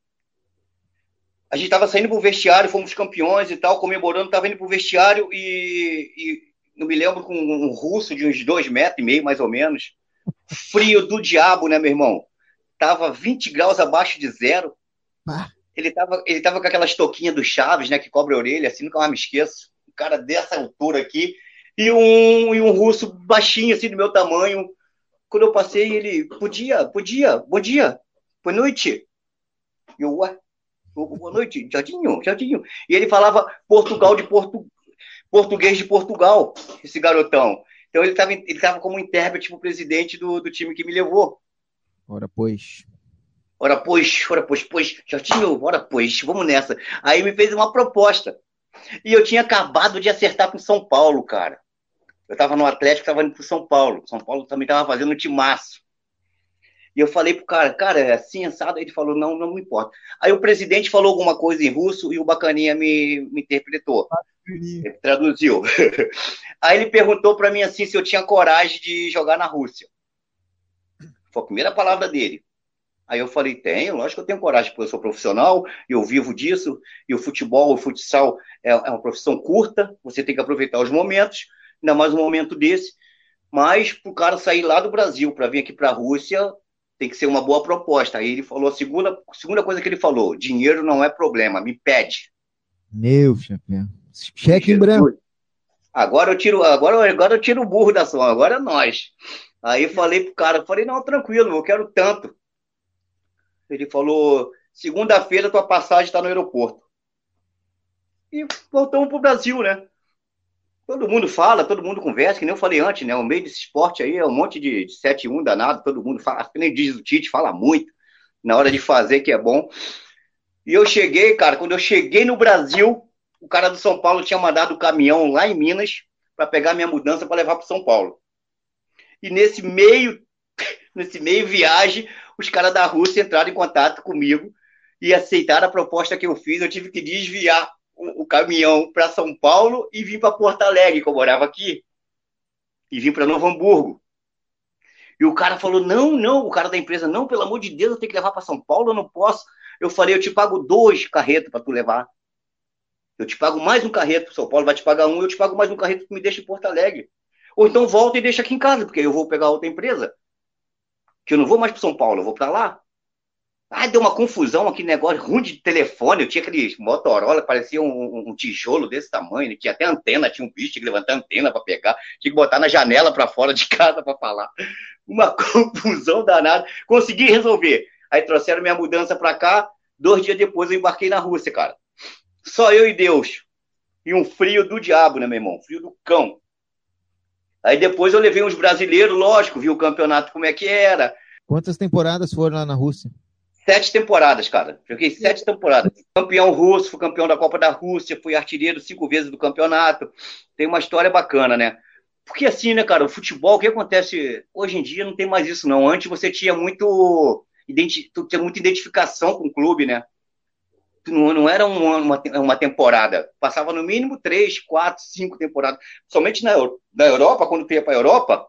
A gente estava saindo para o vestiário, fomos campeões e tal, comemorando, estava indo para o vestiário e, e não me lembro com um russo de uns dois metros e meio, mais ou menos. Frio do diabo, né, meu irmão? Tava 20 graus abaixo de zero. Ah ele tava, ele tava com aquelas touquinhas do Chaves, né, que cobre a orelha, assim, nunca mais me esqueço. Um cara dessa altura aqui, e um, e um russo baixinho, assim, do meu tamanho. Quando eu passei, ele, podia, podia, bom dia, boa noite. E eu, ué, boa noite, Jardim, Jardim. E ele falava Portugal de Porto, português de Portugal, esse garotão. Então ele estava ele tava como intérprete para o presidente do, do time que me levou. Ora, pois. Ora, pois, ora, pois, pois, Jorginho, ora, pois, vamos nessa. Aí me fez uma proposta. E eu tinha acabado de acertar com São Paulo, cara. Eu tava no Atlético, tava indo pro São Paulo. São Paulo também tava fazendo um timaço. E eu falei pro cara, cara, é assim, assado. Aí ele falou, não, não me importa. Aí o presidente falou alguma coisa em russo e o bacaninha me, me interpretou. Traduziu. <laughs> Aí ele perguntou para mim assim se eu tinha coragem de jogar na Rússia. Foi a primeira palavra dele. Aí eu falei, tenho, lógico que eu tenho coragem, porque eu sou profissional, eu vivo disso, e o futebol, o futsal é, é uma profissão curta, você tem que aproveitar os momentos, ainda mais um momento desse. Mas para o cara sair lá do Brasil para vir aqui para a Rússia, tem que ser uma boa proposta. Aí ele falou, a segunda, segunda coisa que ele falou, dinheiro não é problema, me pede. Meu chapéu. Cheque em branco. Agora eu tiro, agora, agora eu tiro o burro da som, agora é nós. Aí falei pro cara, falei, não, tranquilo, eu quero tanto. Ele falou: segunda-feira tua passagem está no aeroporto. E voltamos para o Brasil, né? Todo mundo fala, todo mundo conversa, que nem eu falei antes, né? O meio desse esporte aí é um monte de, de 7 1 danado, todo mundo fala, que nem diz o Tite, fala muito na hora de fazer, que é bom. E eu cheguei, cara, quando eu cheguei no Brasil, o cara do São Paulo tinha mandado o caminhão lá em Minas para pegar minha mudança para levar para São Paulo. E nesse meio, nesse meio viagem, os caras da Rússia entraram em contato comigo e aceitaram a proposta que eu fiz. Eu tive que desviar o, o caminhão para São Paulo e vim para Porto Alegre, que eu morava aqui, e vim para Novo Hamburgo. E o cara falou: não, não, o cara da empresa, não, pelo amor de Deus, eu tenho que levar para São Paulo, eu não posso. Eu falei: eu te pago dois carretos para tu levar. Eu te pago mais um carreto, São Paulo vai te pagar um, eu te pago mais um carreto que me deixa em Porto Alegre. Ou então volta e deixa aqui em casa, porque eu vou pegar outra empresa que eu não vou mais para São Paulo, eu vou para lá. Ah, deu uma confusão aquele negócio ruim de telefone. Eu tinha aquele Motorola, parecia um, um, tijolo desse tamanho, né? tinha até antena, tinha um bicho, tinha que levantar antena para pegar, tinha que botar na janela para fora de <laughs> casa para falar. Uma <laughs> confusão danada. Consegui resolver. Aí trouxeram minha mudança para cá. Dois dias depois eu embarquei na Rússia, cara. Só eu e Deus. E um frio do diabo, né, meu irmão? Frio do cão. Aí depois eu levei uns brasileiros, lógico, vi o campeonato como é que era. Quantas temporadas foram lá na Rússia? Sete temporadas, cara. Joguei sete temporadas. Campeão russo, fui campeão da Copa da Rússia, fui artilheiro cinco vezes do campeonato. Tem uma história bacana, né? Porque assim, né, cara, o futebol, o que acontece hoje em dia não tem mais isso, não. Antes você tinha muito, tinha muita identificação com o clube, né? Não, era uma, uma temporada. Passava no mínimo três, quatro, cinco temporadas. Somente na, na Europa, quando tu ia para a Europa,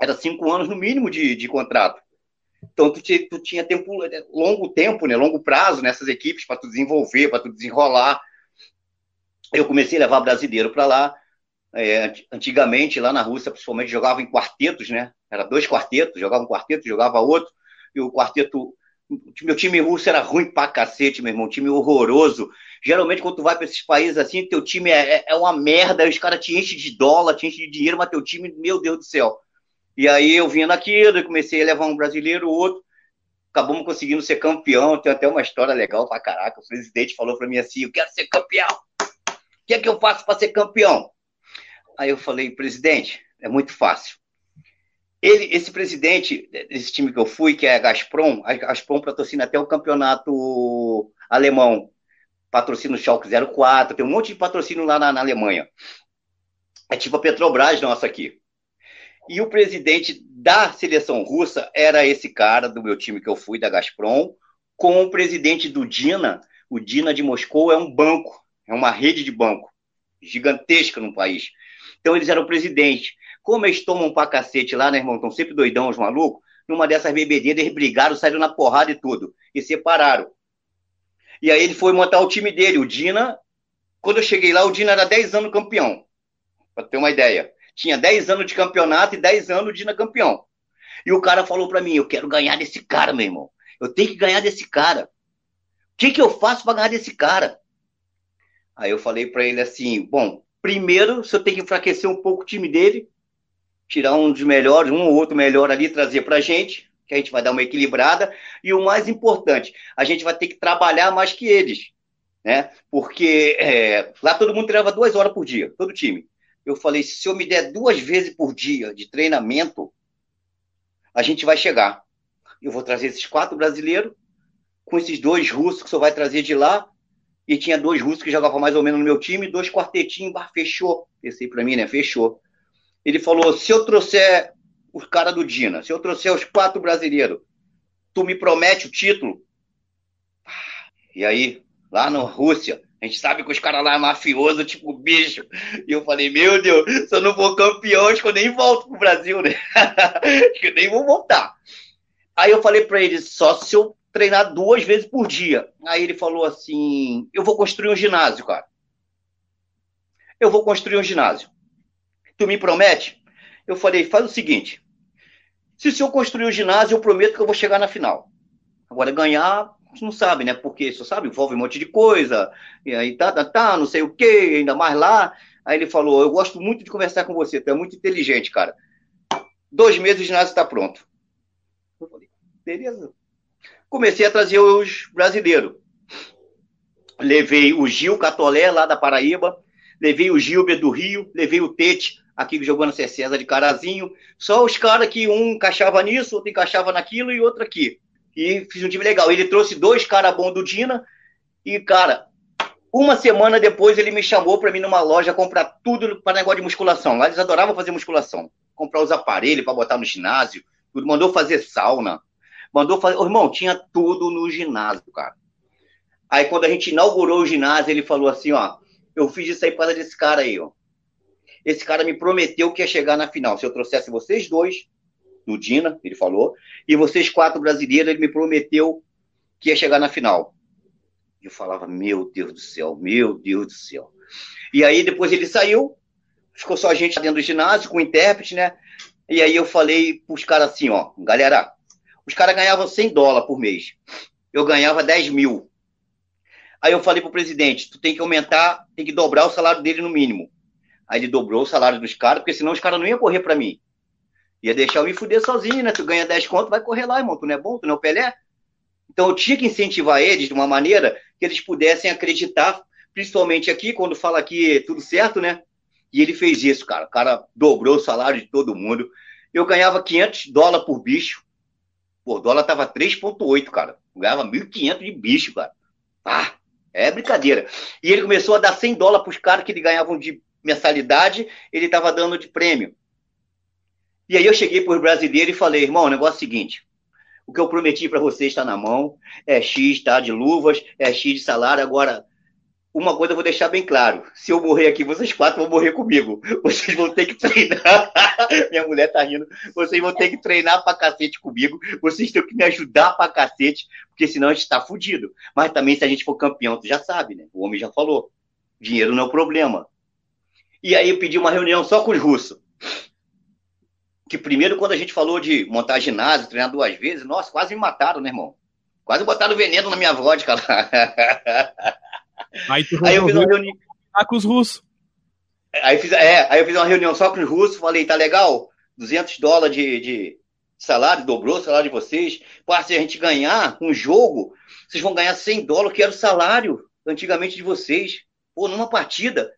era cinco anos no mínimo de, de contrato. Então, tu, tinha, tu tinha tempo, longo tempo, né, longo prazo nessas equipes para tu desenvolver, para tu desenrolar. Eu comecei a levar brasileiro para lá. É, antigamente, lá na Rússia, principalmente, jogava em quartetos, né? Era dois quartetos, jogava um quarteto, jogava outro, e o quarteto. Meu time russo era ruim pra cacete, meu irmão, time horroroso. Geralmente, quando tu vai para esses países assim, teu time é, é, é uma merda, os caras te enchem de dólar, te enchem de dinheiro, mas teu time, meu Deus do céu. E aí eu vinha naquilo, comecei a levar um brasileiro, outro, acabamos conseguindo ser campeão. Tem até uma história legal pra caraca. O presidente falou para mim assim: Eu quero ser campeão. O que é que eu faço para ser campeão? Aí eu falei, presidente, é muito fácil. Ele, esse presidente desse time que eu fui, que é a Gazprom, a Gazprom patrocina até o campeonato alemão, patrocina o Schalke 04, tem um monte de patrocínio lá na, na Alemanha. É tipo a Petrobras nossa aqui. E o presidente da seleção russa era esse cara do meu time que eu fui, da Gazprom, com o presidente do Dina. O Dina de Moscou é um banco, é uma rede de banco gigantesca no país. Então eles eram presidente. Como eles tomam pra cacete lá, né, irmão? Estão sempre doidão, os malucos. Numa dessas bebedeiras, eles brigaram, saíram na porrada e tudo. E separaram. E aí ele foi montar o time dele, o Dina. Quando eu cheguei lá, o Dina era 10 anos campeão. Pra ter uma ideia tinha 10 anos de campeonato e 10 anos de na campeão. E o cara falou para mim: Eu quero ganhar desse cara, meu irmão. Eu tenho que ganhar desse cara. O que, que eu faço para ganhar desse cara? Aí eu falei para ele assim: Bom, primeiro você tem que enfraquecer um pouco o time dele, tirar um dos melhores, um ou outro melhor ali, trazer para gente, que a gente vai dar uma equilibrada. E o mais importante, a gente vai ter que trabalhar mais que eles. Né? Porque é, lá todo mundo treinava duas horas por dia, todo time eu falei: se eu me der duas vezes por dia de treinamento, a gente vai chegar. Eu vou trazer esses quatro brasileiros, com esses dois russos que você vai trazer de lá. E tinha dois russos que jogavam mais ou menos no meu time, dois quartetinhos, bah, fechou. Pensei para mim, né? Fechou. Ele falou: se eu trouxer os caras do Dina, se eu trouxer os quatro brasileiros, tu me promete o título? E aí, lá na Rússia, a gente sabe que os caras lá é mafioso, tipo bicho. E eu falei, meu Deus, se eu não for campeão, acho que eu nem volto pro Brasil, né? <laughs> acho que eu nem vou voltar. Aí eu falei para ele, só se eu treinar duas vezes por dia. Aí ele falou assim: eu vou construir um ginásio, cara. Eu vou construir um ginásio. Tu me promete? Eu falei, faz o seguinte: se o senhor construir um ginásio, eu prometo que eu vou chegar na final. Agora, ganhar, não sabe, né? Porque, você sabe, envolve um monte de coisa, e aí tá, tá, tá, não sei o quê, ainda mais lá. Aí ele falou: Eu gosto muito de conversar com você, tu é muito inteligente, cara. Dois meses o ginásio está pronto. Eu falei: Beleza. Comecei a trazer os brasileiros. Levei o Gil Catolé, lá da Paraíba, levei o Gilber do Rio, levei o Tete, aqui jogando César de Carazinho. Só os caras que um encaixava nisso, outro encaixava naquilo e outro aqui e fiz um time legal. Ele trouxe dois caras bons do Dina e, cara, uma semana depois ele me chamou para mim numa loja comprar tudo para negócio de musculação. Lá eles adoravam fazer musculação. Comprar os aparelhos para botar no ginásio, tudo. Mandou fazer sauna. Mandou fazer. Ô, irmão, tinha tudo no ginásio, cara. Aí quando a gente inaugurou o ginásio, ele falou assim: ó, eu fiz isso aí para desse cara aí, ó. Esse cara me prometeu que ia chegar na final. Se eu trouxesse vocês dois, do Dina, ele falou, e vocês quatro brasileiros, ele me prometeu que ia chegar na final. Eu falava, meu Deus do céu, meu Deus do céu. E aí depois ele saiu, ficou só a gente dentro do ginásio, com o intérprete, né? E aí eu falei pros caras assim, ó, galera, Os caras ganhavam 100 dólares por mês. Eu ganhava 10 mil. Aí eu falei pro presidente, tu tem que aumentar, tem que dobrar o salário dele no mínimo. Aí ele dobrou o salário dos caras, porque senão os caras não iam correr para mim. Ia deixar eu me fuder sozinho, né? Tu ganha 10 conto, vai correr lá, irmão. Tu não é bom, tu não é o Pelé. Então eu tinha que incentivar eles de uma maneira que eles pudessem acreditar, principalmente aqui, quando fala aqui tudo certo, né? E ele fez isso, cara. O cara dobrou o salário de todo mundo. Eu ganhava 500 dólares por bicho. Pô, o dólar tava 3,8, cara. Eu ganhava 1.500 de bicho, cara. Ah, é brincadeira. E ele começou a dar 100 dólares para os caras que ele ganhavam de mensalidade, ele estava dando de prêmio. E aí eu cheguei para os brasileiros e falei, irmão, o negócio é o seguinte, o que eu prometi para vocês está na mão, é X, tá, de luvas, é X de salário, agora uma coisa eu vou deixar bem claro. Se eu morrer aqui, vocês quatro vão morrer comigo. <laughs> Vocês vão ter que treinar. <laughs> Minha mulher tá rindo. Vocês vão ter que treinar pra cacete comigo. Vocês têm que me ajudar pra cacete, porque senão a gente tá fudido. Mas também, se a gente for campeão, tu já sabe, né? O homem já falou. Dinheiro não é o problema. E aí eu pedi uma reunião só com os russos. Que primeiro, quando a gente falou de montar ginásio, treinar duas vezes, nossa, quase me mataram, né, irmão? Quase botaram veneno na minha vodka lá. <laughs> Aí, tu aí eu fiz uma reunião com os russos. Aí, fiz, é, aí eu fiz uma reunião só com os russos, falei, tá legal? 200 dólares de, de salário, dobrou o salário de vocês. Pô, se a gente ganhar um jogo, vocês vão ganhar 100 dólares, que era o salário antigamente de vocês. Pô, numa partida.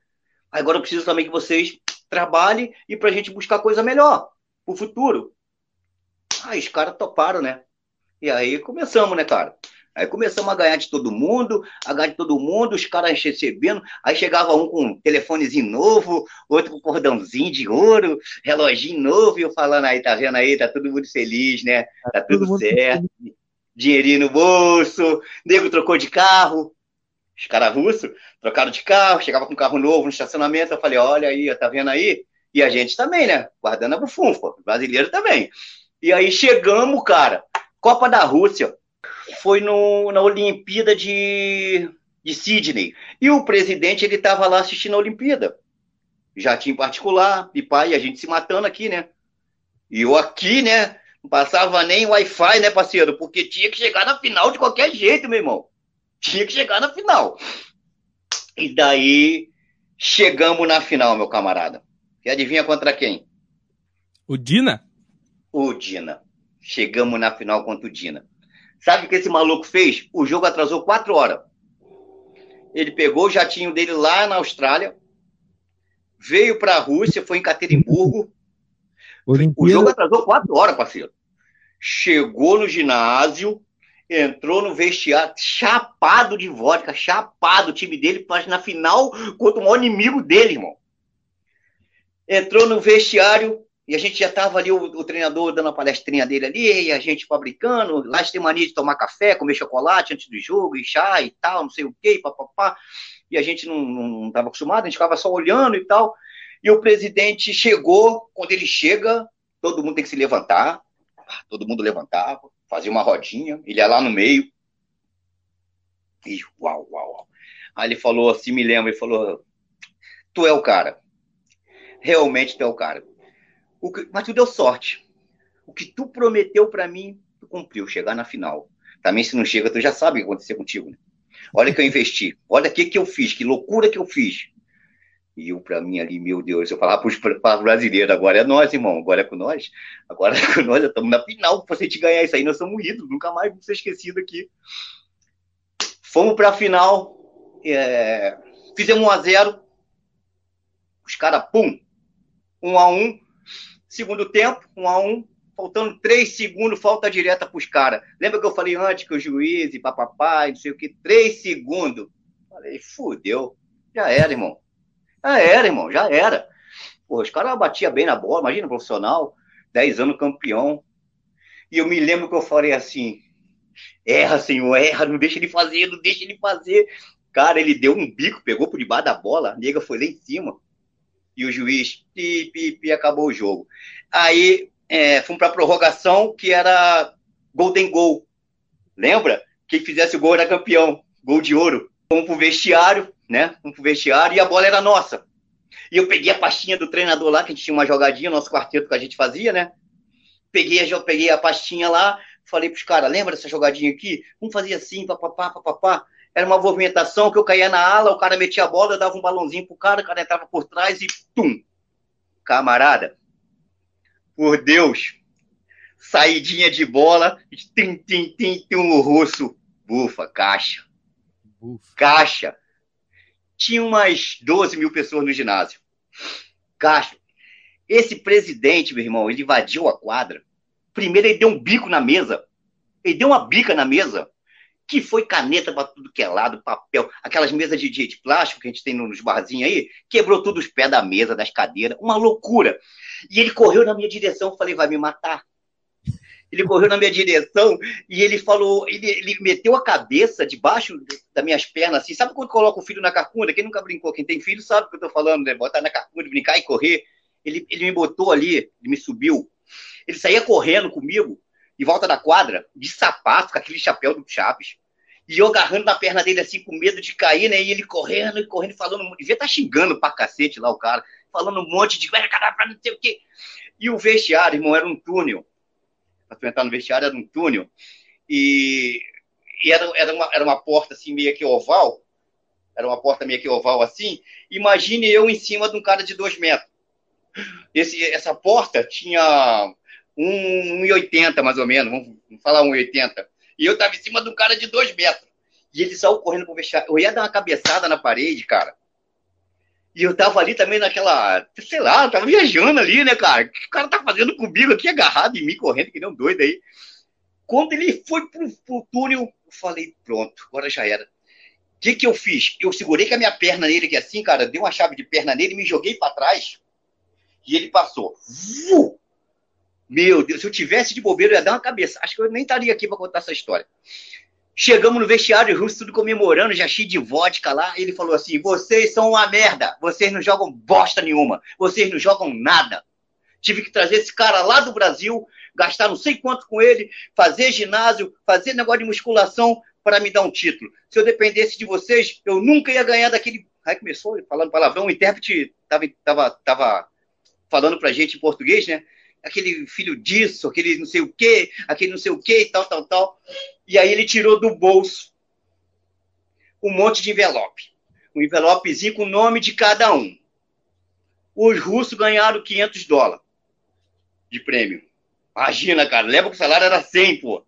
Agora eu preciso também que vocês trabalhem e pra gente buscar coisa melhor pro futuro. Aí os caras toparam, né? E aí começamos, né, cara? Aí começamos a ganhar de todo mundo, a ganhar de todo mundo, os caras recebendo. Aí chegava um com um telefonezinho novo, outro com cordãozinho de ouro, reloginho novo, e eu falando aí, tá vendo aí, tá todo mundo feliz, né? Tá tudo certo. Dinheirinho no bolso, nego trocou de carro. Os caras russos trocaram de carro, chegava com um carro novo no estacionamento. Eu falei, olha aí, tá vendo aí? E a gente também, né? Guardando a bufunfa, brasileiro também. E aí chegamos, cara, Copa da Rússia foi no, na Olimpíada de, de Sydney. E o presidente, ele estava lá assistindo a Olimpíada. Em particular, e pai, a gente se matando aqui, né? E eu aqui, né? Não passava nem Wi-Fi, né, parceiro? Porque tinha que chegar na final de qualquer jeito, meu irmão. Tinha que chegar na final. E daí, chegamos na final, meu camarada. E adivinha contra quem? O Dina? O Dina. Chegamos na final contra o Dina. Sabe o que esse maluco fez? O jogo atrasou quatro horas. Ele pegou o jatinho dele lá na Austrália, veio para a Rússia, foi em Caterimburgo. O jogo atrasou quatro horas, parceiro. Chegou no ginásio, entrou no vestiário, chapado de vodka, chapado o time dele, na final contra o maior inimigo dele, irmão. Entrou no vestiário, e a gente já estava ali, o, o, treinador dando a palestrinha dele ali, e a gente fabricando. Lá têm mania de tomar café, comer chocolate antes do jogo, e chá e tal, não sei o quê, papapá. E a gente não estava acostumado, a gente ficava só olhando e tal. E o presidente chegou, quando ele chega, todo mundo tem que se levantar. Todo mundo levantava, fazia uma rodinha, ele ia lá no meio. E uau, uau, uau. Aí ele falou assim, me lembro, ele falou: Tu é o cara. Realmente tu é o cara que, mas tu deu sorte. O que tu prometeu para mim, tu cumpriu, chegar na final. Também se não chega, tu já sabe o que aconteceu contigo, né? Olha que eu investi, olha o que, que eu fiz, que loucura que eu fiz. E eu, para mim, ali, meu Deus, eu falava para os brasileiros, agora é nós, irmão, agora é com nós. Agora é com nós, estamos na final. Se você te ganhar isso aí, nós somos ídolos, nunca mais vamos ser esquecidos aqui. Fomos para a final, é... fizemos 1 a 0 Os caras, pum, 1 a 1 Segundo tempo, um a um, faltando três segundos, falta direta para os caras. Lembra que eu falei antes que o juiz e papapá, não sei o que, três segundos. Falei, fudeu. Já era, irmão. Já era, irmão, já era. Os caras batiam bem na bola, imagina, profissional, dez anos campeão. E eu me lembro que eu falei assim: erra, senhor, erra, não deixa ele fazer, não deixa ele fazer. Cara, ele deu um bico, pegou por debaixo da bola, a nega foi lá em cima e o juiz pi, pi, pi, acabou o jogo. Aí é, fomos para prorrogação, que era Golden Goal. Lembra? Quem fizesse o gol era campeão, gol de ouro. Fomos para o vestiário, né? O vestiário e a bola era nossa. E eu peguei a pastinha do treinador lá, que a gente tinha uma jogadinha, nosso quarteto que a gente fazia, né? Peguei, eu peguei a pastinha lá, falei pros caras, lembra dessa jogadinha aqui? Vamos fazer assim, papapá, papapá. Era uma movimentação que eu caía na ala, o cara metia a bola, dava um balãozinho pro cara, o cara entrava por trás e tum. Camarada, por Deus, saidinha de bola, tim, tim, tim, tim, o russo, bufa, caixa. Bufa. Caixa. Tinha umas 12 mil pessoas no ginásio. Caixa. Esse presidente, meu irmão, ele invadiu a quadra. Primeiro ele deu um bico na mesa. Ele deu uma bica na mesa que foi caneta para tudo que é lado, papel, aquelas mesas de, de, de, plástico que a gente tem nos barzinhos aí, quebrou tudo os pés da mesa, das cadeiras, uma loucura. E ele correu na minha direção, falei, vai me matar. Ele correu na minha direção e ele falou, ele, ele meteu a cabeça debaixo das minhas pernas, assim, sabe quando coloca o filho na carcunda? Quem nunca brincou, quem tem filho sabe o que eu tô falando, né? Botar na carcunda, brincar e correr. Ele, ele me botou ali, ele me subiu. Ele saía correndo comigo, em volta da quadra, de sapato, com aquele chapéu do Chaves. E eu agarrando na perna dele assim, com medo de cair, né? E ele correndo e correndo, falando, devia estar tá xingando pra cacete lá o cara, falando um monte de não sei o quê. E o vestiário, irmão, era um túnel. Pra tu entrar no vestiário era um túnel. E, e era, era, uma, era uma porta assim, meio que oval. Era uma porta meio que oval assim. Imagine eu em cima de um cara de dois metros. Esse, essa porta tinha 1,80 mais ou menos, vamos falar 1,80. E eu tava em cima de um cara de dois metros. E ele saiu correndo pro vestiário. Eu ia dar uma cabeçada na parede, cara. E eu tava ali também naquela, sei lá, tava viajando ali, né, cara? O que o cara tá fazendo comigo aqui, agarrado em mim, correndo, que nem um doido aí. Quando ele foi pro, pro túnel, eu falei, pronto, agora já era. O que que eu fiz? Eu segurei com a minha perna nele aqui assim, cara, dei uma chave de perna nele, me joguei para trás e ele passou. Meu Deus, se eu tivesse de bobeira, eu ia dar uma cabeça. Acho que eu nem estaria aqui para contar essa história. Chegamos no vestiário, russo tudo comemorando, já cheio de vodka lá. Ele falou assim: vocês são uma merda, vocês não jogam bosta nenhuma, vocês não jogam nada. Tive que trazer esse cara lá do Brasil, gastar não sei quanto com ele, fazer ginásio, fazer negócio de musculação para me dar um título. Se eu dependesse de vocês, eu nunca ia ganhar daquele. Aí começou falando palavrão, o intérprete estava tava, tava falando pra gente em português, né? Aquele filho disso, aquele não sei o quê, aquele não sei o quê e tal, tal, tal. E aí ele tirou do bolso um monte de envelope. Um envelopezinho com o nome de cada um. Os russos ganharam 500 dólares de prêmio. Imagina, cara, lembra que o salário era 100, pô.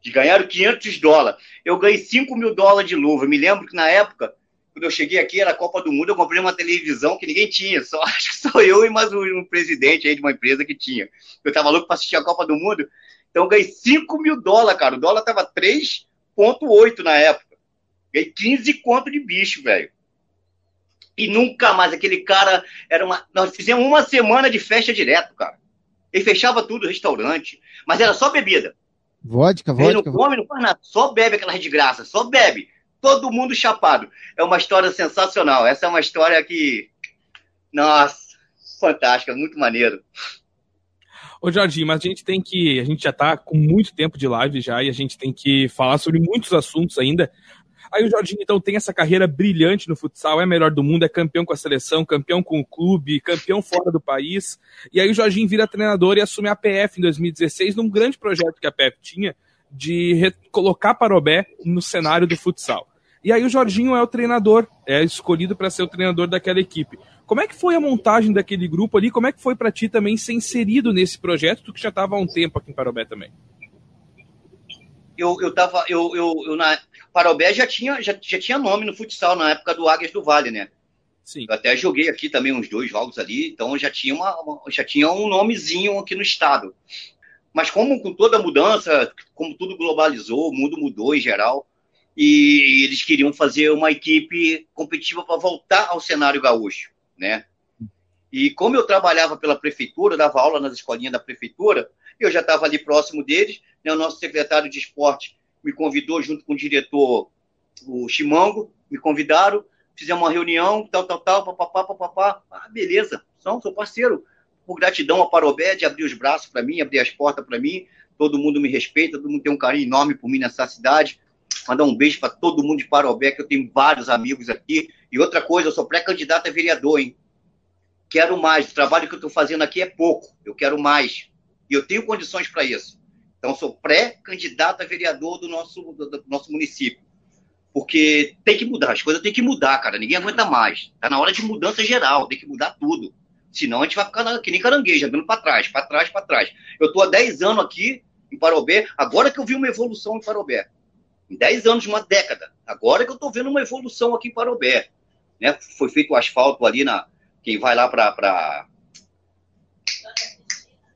De ganharam 500 dólares. Eu ganhei 5 mil dólares de luva. Me lembro que na época quando eu cheguei aqui, era a Copa do Mundo, eu comprei uma televisão que ninguém tinha, só <laughs> acho que só eu e mais um, um presidente aí de uma empresa que tinha. Eu tava louco para assistir a Copa do Mundo, então eu ganhei 5 mil dólares, cara. O dólar tava 3,8 na época. Ganhei 15 conto de bicho, velho. E nunca mais, aquele cara era uma. Nós fizemos uma semana de festa direto, cara. Ele fechava tudo, restaurante, mas era só bebida. Vodka, vodka. Ele não come, não faz nada, só bebe aquela de graça, só bebe todo mundo chapado. É uma história sensacional. Essa é uma história que, nossa, fantástica, muito maneiro. Ô Jorginho, mas a gente tem que. A gente já está com muito tempo de live já e a gente tem que falar sobre muitos assuntos ainda. Aí o Jorginho, então, tem essa carreira brilhante no futsal, é melhor do mundo, é campeão com a seleção, campeão com o clube, campeão fora do país. E aí o Jorginho vira treinador e assume a PF em 2016, num grande projeto que a PF tinha de colocar Parobé no cenário do futsal. E aí o Jorginho é o treinador, é escolhido para ser o treinador daquela equipe. Como é que foi a montagem daquele grupo ali? Como é que foi para ti também ser inserido nesse projeto, tu que já estava há um tempo aqui em Parobé também? Eu, eu tava, eu, eu, eu na Parobé já tinha, já, já tinha nome no futsal na época do Águias do Vale, né? Sim. Eu até joguei aqui também uns dois jogos ali, então já tinha uma, uma já tinha um nomezinho aqui no estado. Mas como com toda mudança, como tudo globalizou, o mundo mudou em geral, e eles queriam fazer uma equipe competitiva para voltar ao cenário gaúcho, né? E como eu trabalhava pela prefeitura, dava aula nas escolinhas da prefeitura, eu já estava ali próximo deles, né? o nosso secretário de esporte me convidou junto com o diretor, o Chimango, me convidaram, fizemos uma reunião, tal, tal, tal, papapá, papapá, ah, beleza, sou, sou parceiro, por gratidão ao Parobé de abrir os braços para mim, abrir as portas para mim, todo mundo me respeita, todo mundo tem um carinho enorme por mim nessa cidade, Mandar um beijo para todo mundo de Parobé, que eu tenho vários amigos aqui. E outra coisa, eu sou pré-candidato a vereador, hein? Quero mais. O trabalho que eu estou fazendo aqui é pouco. Eu quero mais. E eu tenho condições para isso. Então, sou pré-candidato a vereador do nosso, do, do nosso município. Porque tem que mudar, as coisas tem que mudar, cara. Ninguém aguenta mais. Tá na hora de mudança geral, tem que mudar tudo. Senão a gente vai ficar que nem caranguejo, andando para trás, para trás, para trás. Eu estou há 10 anos aqui em Parobé, agora que eu vi uma evolução em Parobé. Em 10 anos, uma década. Agora que eu estou vendo uma evolução aqui em Parobé. Né? Foi feito o asfalto ali na. Quem vai lá para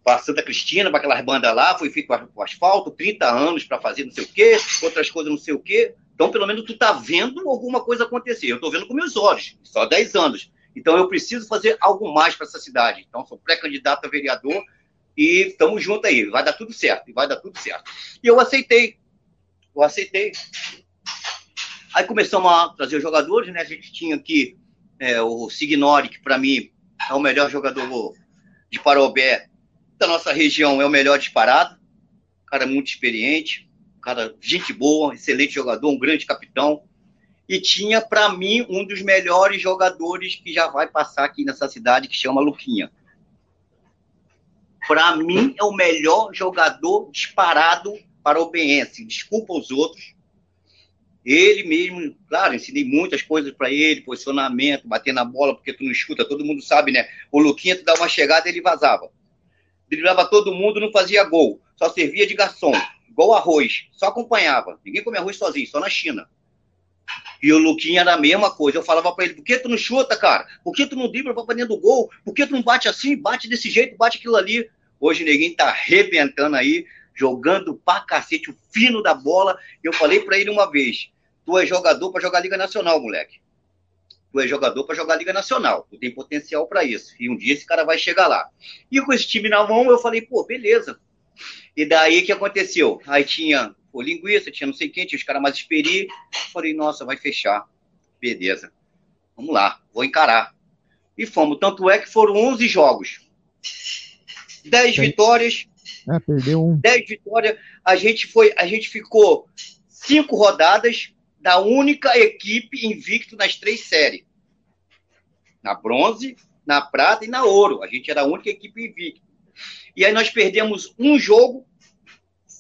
para Santa Cristina, para aquelas bandas lá, foi feito o asfalto, 30 anos para fazer não sei o quê, outras coisas não sei o quê. Então, pelo menos, tu tá vendo alguma coisa acontecer. Eu estou vendo com meus olhos, só 10 anos. Então, eu preciso fazer algo mais para essa cidade. Então, sou pré-candidato a vereador e estamos juntos aí. Vai dar tudo certo, vai dar tudo certo. E eu aceitei. Eu aceitei. Aí começamos a trazer os jogadores, né? A gente tinha aqui é, o Signori, que para mim é o melhor jogador de Parobé da nossa região é o melhor disparado. Cara muito experiente, cara gente boa, excelente jogador, um grande capitão. E tinha para mim um dos melhores jogadores que já vai passar aqui nessa cidade, que chama Luquinha. Para mim é o melhor jogador disparado para o BNS. Desculpa os outros. Ele mesmo, claro, ensinei muitas coisas para ele, posicionamento, bater na bola, porque tu não escuta, todo mundo sabe, né? O Luquinha, tu dá uma chegada ele vazava driblava todo mundo, não fazia gol. Só servia de garçom, igual arroz. Só acompanhava. Ninguém comia arroz sozinho, só na China. E o Luquinha era a mesma coisa. Eu falava para ele, por que tu não chuta, cara? Por que tu não dribla pra dentro do gol? Por que tu não bate assim, bate desse jeito, bate aquilo ali? Hoje ninguém tá arrebentando aí, jogando pra cacete o fino da bola. Eu falei para ele uma vez, tu é jogador para jogar Liga Nacional, moleque tu é jogador para jogar Liga Nacional, tu tem potencial para isso. E um dia esse cara vai chegar lá. E com esse time na mão, eu falei, pô, beleza. E daí que aconteceu? Aí tinha o linguiça, tinha não sei quem, tinha os caras mais experientes. Falei, nossa, vai fechar. Beleza. Vamos lá, vou encarar. E fomos. Tanto é que foram 11 jogos. 10 vitórias. Ah, perdeu um. 10 vitórias. A gente foi, a gente ficou cinco rodadas da única equipe invicto nas três séries. Na bronze, na prata e na ouro. A gente era a única equipe invicta. E aí nós perdemos um jogo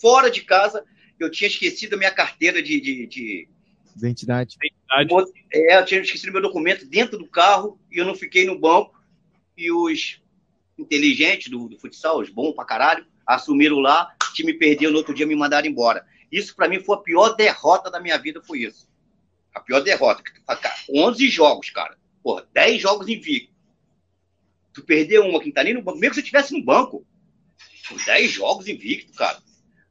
fora de casa. Eu tinha esquecido a minha carteira de, de, de... Identidade. É, eu tinha esquecido meu documento dentro do carro e eu não fiquei no banco. E os inteligentes do, do futsal, os bons pra caralho, assumiram lá, o time perdeu, no outro dia me mandaram embora. Isso para mim foi a pior derrota da minha vida, foi isso. A pior derrota. Cara, 11 jogos, cara. Porra, 10 jogos invicto. Tu perdeu uma que tá nem no banco, mesmo que você estivesse no banco. 10 jogos invicto, cara.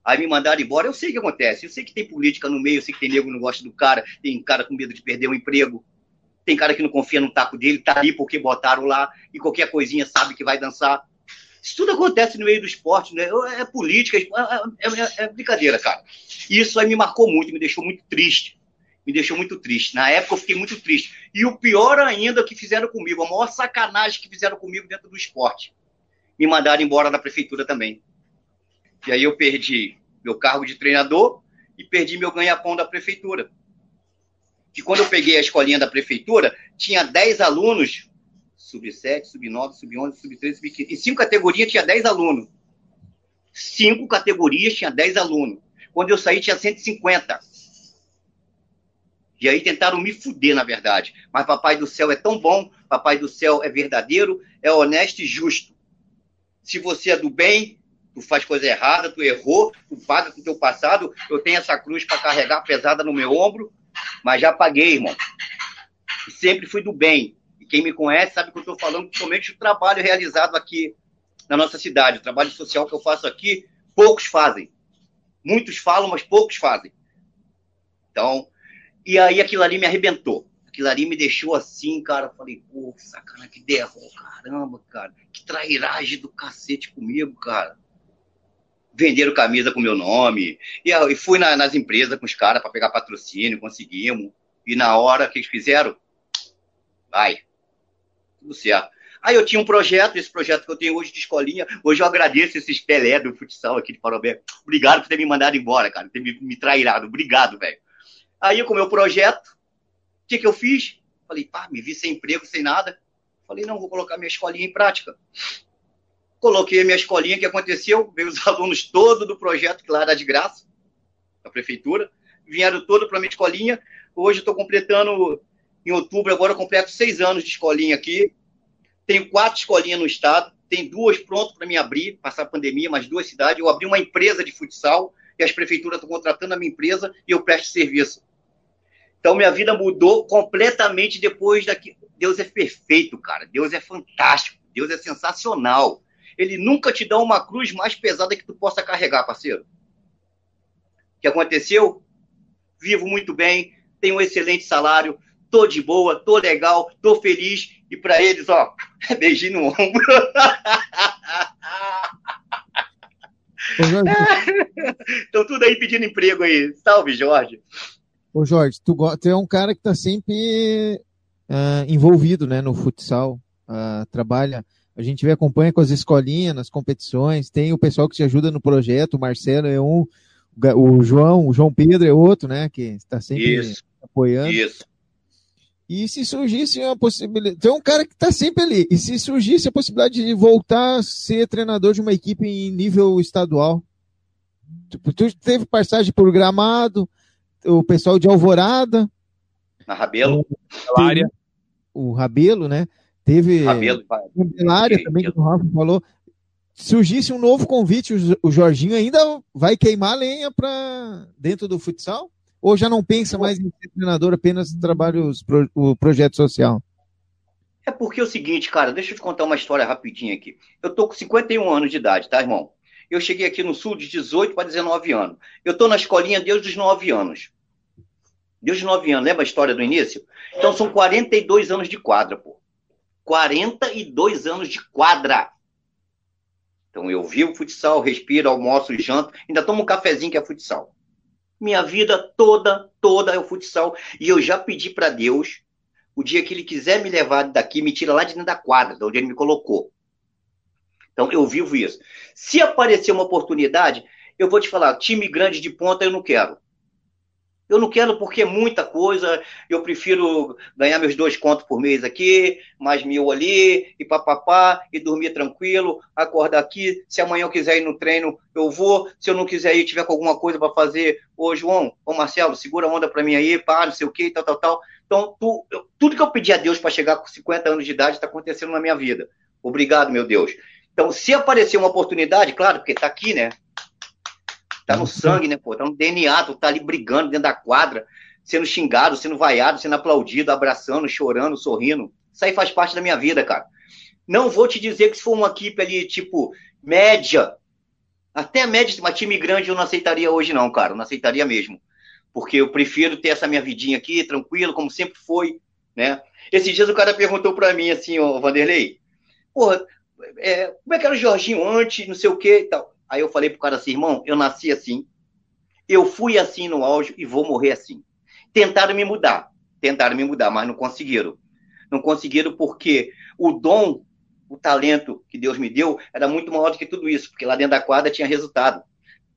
Aí me mandaram embora, eu sei o que acontece. Eu sei que tem política no meio, eu sei que tem nego que não gosta do cara, tem cara com medo de perder o emprego, tem cara que não confia no taco dele, tá ali porque botaram lá, e qualquer coisinha sabe que vai dançar. Isso tudo acontece no meio do esporte, né? É política, é, é, é, brincadeira, cara. E isso aí me marcou muito, me deixou muito triste. Me deixou muito triste. Na época eu fiquei muito triste. E o pior ainda que fizeram comigo, a maior sacanagem que fizeram comigo dentro do esporte. Me mandaram embora da prefeitura também. E aí eu perdi meu cargo de treinador e perdi meu ganha-pão da prefeitura. Que quando eu peguei a escolinha da prefeitura, tinha 10 alunos sub-7, sub-9, sub-11, sub-13, sub-15. Em cinco categorias tinha 10 alunos. Cinco categorias tinha 10 alunos. Quando eu saí tinha 150. E aí tentaram me fuder, na verdade. Mas Papai do Céu é tão bom, Papai do Céu é verdadeiro, é honesto e justo. Se você é do bem, tu faz coisa errada, tu errou, tu paga com teu passado. Eu tenho essa cruz para carregar pesada no meu ombro, mas já paguei, irmão. sempre fui do bem quem me conhece sabe que eu estou falando principalmente do trabalho realizado aqui na nossa cidade. O trabalho social que eu faço aqui, poucos fazem. Muitos falam, mas poucos fazem. Então, e aí aquilo ali me arrebentou. Aquilo ali me deixou assim, cara. Falei, pô, que sacana, que derrota, caramba, cara. Que trairagem do cacete comigo, cara. Venderam camisa com meu nome. E, e fui na, nas empresas com os caras para pegar patrocínio, conseguimos. E na hora que eles fizeram, vai, tudo certo. Aí eu tinha um projeto, esse projeto que eu tenho hoje de escolinha. Hoje eu agradeço esses Pelé do futsal aqui de Parobé. Obrigado por ter me mandado embora, cara, ter me, me trairado. Obrigado, velho. Aí com o meu projeto, o que, que eu fiz? Falei, pá, me vi sem emprego, sem nada. Falei, não, vou colocar minha escolinha em prática. coloquei a minha escolinha, o que aconteceu? Veio os <laughs> alunos todos do projeto, que lá era de graça, da prefeitura, vieram todos para minha escolinha. Hoje estou completando, em outubro, agora eu completo seis anos de escolinha aqui. Tenho quatro escolinhas no estado, tem duas prontas para me abrir, passar a pandemia, mais duas cidades. Eu abri uma empresa de futsal, e as prefeituras estão contratando a minha empresa e eu presto serviço. Então, minha vida mudou completamente depois daqui. Deus é perfeito, cara. Deus é fantástico. Deus é sensacional. Ele nunca te dá uma cruz mais pesada que tu possa carregar, parceiro. O que aconteceu? Vivo muito bem, tenho um excelente salário, tô de boa, tô legal, tô feliz. E para eles, ó, <laughs> beijinho no ombro. Estão <laughs> tudo aí pedindo emprego aí. Salve, Jorge. Ô Jorge, tu, tu é um cara que está sempre uh, envolvido né, no futsal, uh, trabalha, a gente vê, acompanha com as escolinhas nas competições, tem o pessoal que te ajuda no projeto, o Marcelo é um, o João, o João Pedro é outro, né, que está sempre isso, apoiando. Isso. E se surgisse uma possibilidade, tem um cara que está sempre ali, e se surgisse a possibilidade de voltar a ser treinador de uma equipe em nível estadual, tipo, tu teve passagem por Gramado, o pessoal de Alvorada. Na Rabelo. Área. O Rabelo, né? Teve. Rabelo. área também, que o Rafa falou. Surgisse um novo convite, o Jorginho ainda vai queimar lenha para dentro do futsal? Ou já não pensa mais em ser treinador, apenas trabalha os, o projeto social? É porque é o seguinte, cara, deixa eu te contar uma história rapidinho aqui. Eu tô com 51 anos de idade, tá, irmão? Eu cheguei aqui no Sul de 18 para 19 anos. Eu estou na escolinha desde os 9 anos. Desde os 9 anos, lembra a história do início? Então são 42 anos de quadra, pô. 42 anos de quadra. Então eu vivo futsal, respiro, almoço, janto, ainda tomo um cafezinho que é futsal. Minha vida toda, toda é o futsal. E eu já pedi para Deus, o dia que ele quiser me levar daqui, me tira lá de dentro da quadra, de onde ele me colocou. Então, eu vivo isso. Se aparecer uma oportunidade, eu vou te falar, time grande de ponta eu não quero. Eu não quero porque é muita coisa, eu prefiro ganhar meus dois contos por mês aqui, mais mil ali, e papapá, e dormir tranquilo, acordar aqui. Se amanhã eu quiser ir no treino, eu vou. Se eu não quiser ir, tiver com alguma coisa para fazer, ô João, ô Marcelo, segura a onda para mim aí, pá, não sei o que, tal, tal, tal. Então, tu, eu, tudo que eu pedi a Deus para chegar com 50 anos de idade está acontecendo na minha vida. Obrigado, meu Deus. Então, se aparecer uma oportunidade, claro, porque tá aqui, né? Tá no sangue, né, pô? Tá no DNA, tu tá ali brigando dentro da quadra, sendo xingado, sendo vaiado, sendo aplaudido, abraçando, chorando, sorrindo. Isso aí faz parte da minha vida, cara. Não vou te dizer que se for uma equipe ali, tipo, média, até média, uma time grande eu não aceitaria hoje, não, cara. não aceitaria mesmo. Porque eu prefiro ter essa minha vidinha aqui, tranquilo, como sempre foi, né? Esses dias o cara perguntou para mim assim, ô Vanderlei, porra, é, como é que era o Jorginho antes, não sei o que e tal. Aí eu falei pro cara assim, irmão, eu nasci assim, eu fui assim no auge e vou morrer assim. Tentaram me mudar, tentaram me mudar, mas não conseguiram. Não conseguiram porque o dom, o talento que Deus me deu era muito maior do que tudo isso, porque lá dentro da quadra tinha resultado.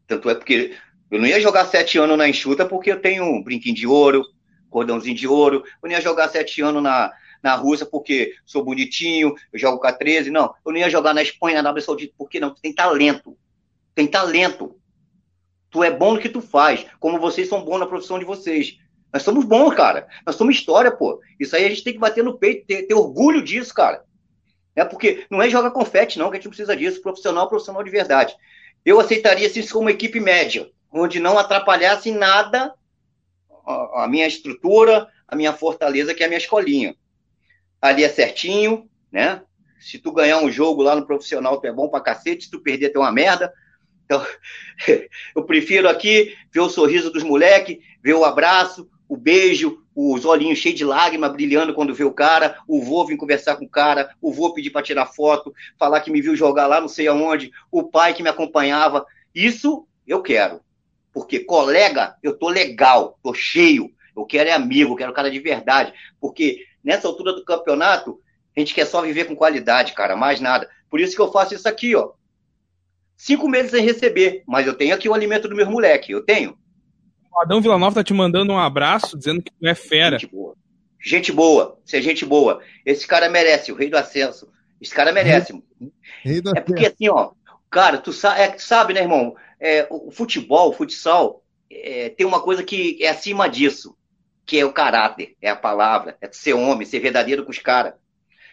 Tanto é porque eu não ia jogar sete anos na enxuta porque eu tenho um brinquinho de ouro, cordãozinho de ouro. Eu não ia jogar sete anos na, na Rússia porque sou bonitinho, eu jogo com a 13. Não, eu não ia jogar na Espanha, na Arábia Saudita, porque não, tu tem talento. Tem talento. Tu é bom no que tu faz, como vocês são bons na profissão de vocês. Nós somos bons, cara. Nós somos história, pô. Isso aí a gente tem que bater no peito, ter, ter orgulho disso, cara. É porque não é jogar confete, não, que a gente precisa disso. Profissional, profissional de verdade. Eu aceitaria isso como equipe média, onde não atrapalhasse nada a minha estrutura, a minha fortaleza, que é a minha escolinha ali é certinho, né? Se tu ganhar um jogo lá no profissional, tu é bom pra cacete, se tu perder, tu é uma merda. Então, <laughs> eu prefiro aqui ver o sorriso dos moleques, ver o abraço, o beijo, os olhinhos cheios de lágrima brilhando quando vê o cara, o vô vir conversar com o cara, o vô pedir para tirar foto, falar que me viu jogar lá não sei aonde, o pai que me acompanhava. Isso eu quero. Porque colega, eu tô legal, tô cheio. Eu quero é amigo, quero cara de verdade. Porque nessa altura do campeonato, a gente quer só viver com qualidade, cara, mais nada. Por isso que eu faço isso aqui, ó. Cinco meses sem receber, mas eu tenho aqui o alimento do meu moleque, eu tenho. O Adão Villanova tá te mandando um abraço, dizendo que tu é fera. Gente boa. Gente boa, você é gente boa. Esse cara merece, o rei do acesso. Esse cara merece. É porque assim, ó, cara, tu sabe, é, sabe né, irmão? É, o futebol, o futsal, é, tem uma coisa que é acima disso, que é o caráter, é a palavra, é ser homem, ser verdadeiro com os caras.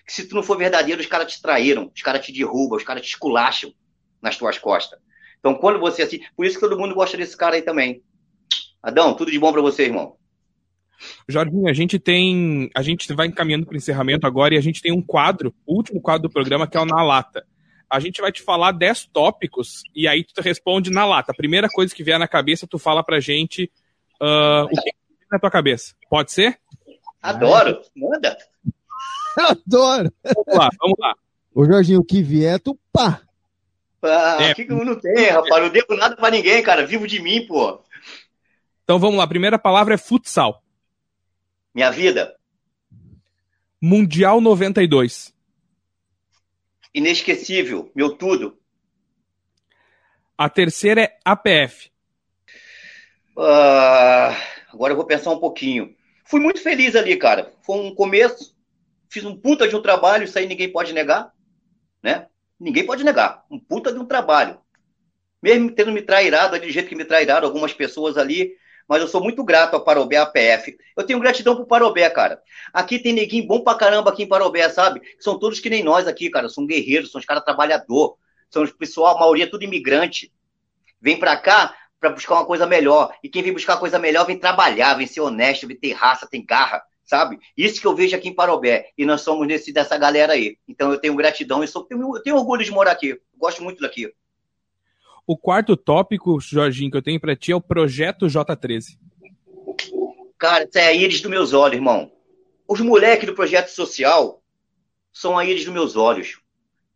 Se tu não for verdadeiro, os caras te traíram, os caras te derrubam, os caras te esculacham nas tuas costas. Então, quando você assim, por isso que todo mundo gosta desse cara aí também. Adão, tudo de bom para você, irmão. Jorginho, a gente tem. A gente vai encaminhando para o encerramento agora e a gente tem um quadro, o último quadro do programa, que é o Na Lata. A gente vai te falar 10 tópicos e aí tu responde na lata. A primeira coisa que vier na cabeça, tu fala pra gente uh, o que tem na tua cabeça. Pode ser? Adoro, manda. <laughs> Adoro. Vamos lá, vamos lá. Ô, Jorginho, o que vier, tu pá. Ah, é. que não tem, rapaz? Não devo nada pra ninguém, cara. Vivo de mim, pô. Então vamos lá. A primeira palavra é futsal. Minha vida. Mundial 92. Inesquecível. Meu tudo. A terceira é APF. Uh, ah, agora eu vou pensar um pouquinho. Fui muito feliz ali, cara. Foi um começo. Fiz um puta de um trabalho, isso aí ninguém pode negar, né? Ninguém pode negar. Um puta de um trabalho. Mesmo tendo me trairado do jeito que me trairaram algumas pessoas ali, mas eu sou muito grato ao Parobé APF. Eu tenho gratidão pro Parobé, cara. Aqui tem neguinho bom pra caramba aqui em Parobé, sabe? São todos que nem nós aqui, cara. São guerreiros, são os caras trabalhador. São os pessoal, a maioria tudo imigrante. Vem pra cá para buscar uma coisa melhor. E quem vem buscar coisa melhor vem trabalhar, vem ser honesto, vem ter raça, tem garra sabe? Isso que eu vejo aqui em Parobé. E nós somos nesse, dessa galera aí. Então eu tenho gratidão e sou, eu tenho orgulho de morar aqui. Gosto muito daqui. O quarto tópico, Jorginho, que eu tenho para ti é o projeto J13. Cara, isso é a íris dos meus olhos, irmão. Os moleques do projeto social são a íris dos meus olhos.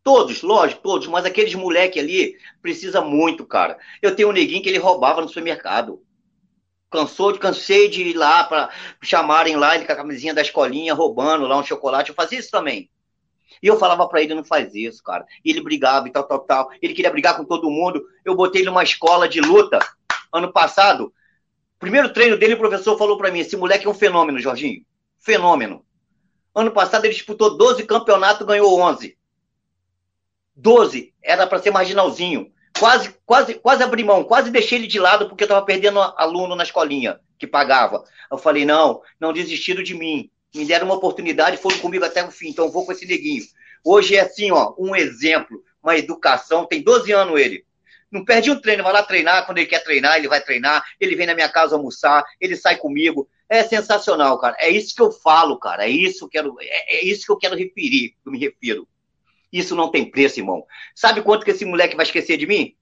Todos, lógico, todos, mas aqueles moleques ali precisa muito, cara. Eu tenho um neguinho que ele roubava no supermercado. Cansou, cansei de ir lá para chamarem lá ele com a camisinha da escolinha, roubando lá um chocolate. Eu fazia isso também. E eu falava para ele, não faz isso, cara. E ele brigava e tal, tal, tal. Ele queria brigar com todo mundo. Eu botei ele numa escola de luta ano passado. Primeiro treino dele, o professor falou para mim: esse moleque é um fenômeno, Jorginho. Fenômeno. Ano passado ele disputou 12 campeonatos, ganhou 11. 12. Era para ser marginalzinho quase, quase, quase abri mão, quase deixei ele de lado porque eu estava perdendo aluno na escolinha que pagava. Eu falei, não, não desistiram de mim. Me deram uma oportunidade, foram comigo até o fim, então vou com esse neguinho. Hoje é assim, ó, um exemplo, uma educação, tem 12 anos ele. Não perde um treino, vai lá treinar, quando ele quer treinar, ele vai treinar, ele vem na minha casa almoçar, ele sai comigo. É sensacional, cara. É isso que eu falo, cara. É isso que eu quero, é, é isso que eu quero referir, que eu me refiro. Isso não tem preço, irmão. Sabe quanto que esse moleque vai esquecer de mim?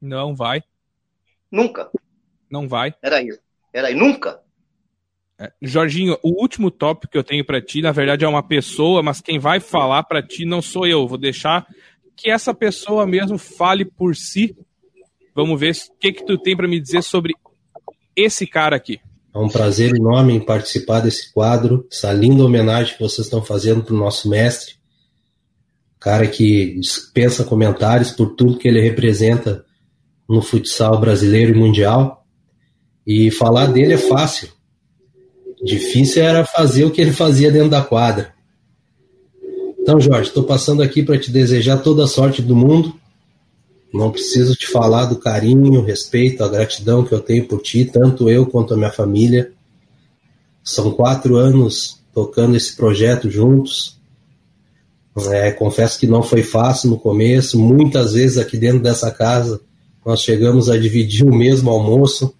Não vai. Nunca. Não vai. Era isso. Era aí. Nunca. É, Jorginho, o último tópico que eu tenho para ti, na verdade, é uma pessoa, mas quem vai falar para ti não sou eu. Vou deixar que essa pessoa mesmo fale por si. Vamos ver o que que tu tem para me dizer sobre esse cara aqui. É um prazer enorme em participar desse quadro, essa linda homenagem que vocês estão fazendo para o nosso mestre cara que dispensa comentários por tudo que ele representa no futsal brasileiro e mundial. E falar dele é fácil. Difícil era fazer o que ele fazia dentro da quadra. Então, Jorge, estou passando aqui para te desejar toda a sorte do mundo. Não preciso te falar do carinho, respeito, a gratidão que eu tenho por ti, tanto eu quanto a minha família. São quatro anos tocando esse projeto juntos. É, confesso que não foi fácil no começo. Muitas vezes aqui dentro dessa casa nós chegamos a dividir o mesmo almoço,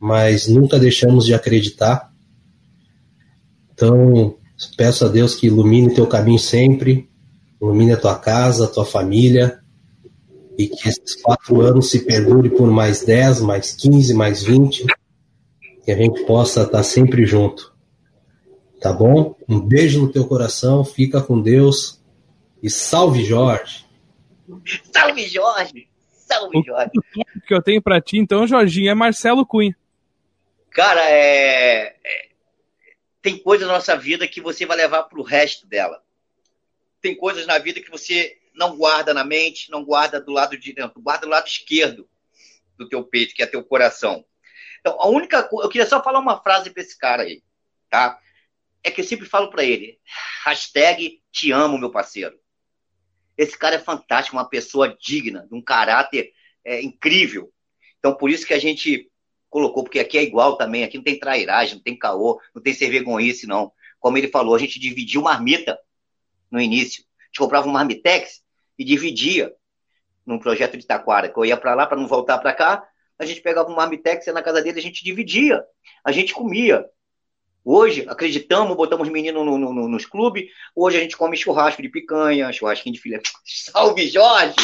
mas nunca deixamos de acreditar. Então, peço a Deus que ilumine teu caminho sempre, ilumine a tua casa, a tua família, e que esses quatro anos se perdure por mais dez, mais quinze, mais vinte, que a gente possa estar sempre junto. Tá bom? Um beijo no teu coração, fica com Deus e salve Jorge. Salve Jorge! Salve Jorge! O que eu tenho para ti então, Jorginho, é Marcelo Cunha. Cara, é... é... tem coisas na nossa vida que você vai levar pro resto dela. Tem coisas na vida que você não guarda na mente, não guarda do lado de dentro, guarda do lado esquerdo do teu peito, que é teu coração. Então, a única coisa, eu queria só falar uma frase para esse cara aí, tá? É que eu sempre falo para ele, hashtag te amo, meu parceiro. Esse cara é fantástico, uma pessoa digna, de um caráter é, incrível. Então, por isso que a gente colocou, porque aqui é igual também, aqui não tem trairagem, não tem caô, não tem ser vergonhice, não. Como ele falou, a gente dividiu marmita no início. A gente comprava um marmitex e dividia num projeto de Taquara, que eu ia para lá para não voltar para cá, a gente pegava um marmitex ia na casa dele, a gente dividia, a gente comia. Hoje, acreditamos, botamos menino no, no, no, nos clubes, hoje a gente come churrasco de picanha, churrasquinho de filé. <laughs> Salve, Jorge!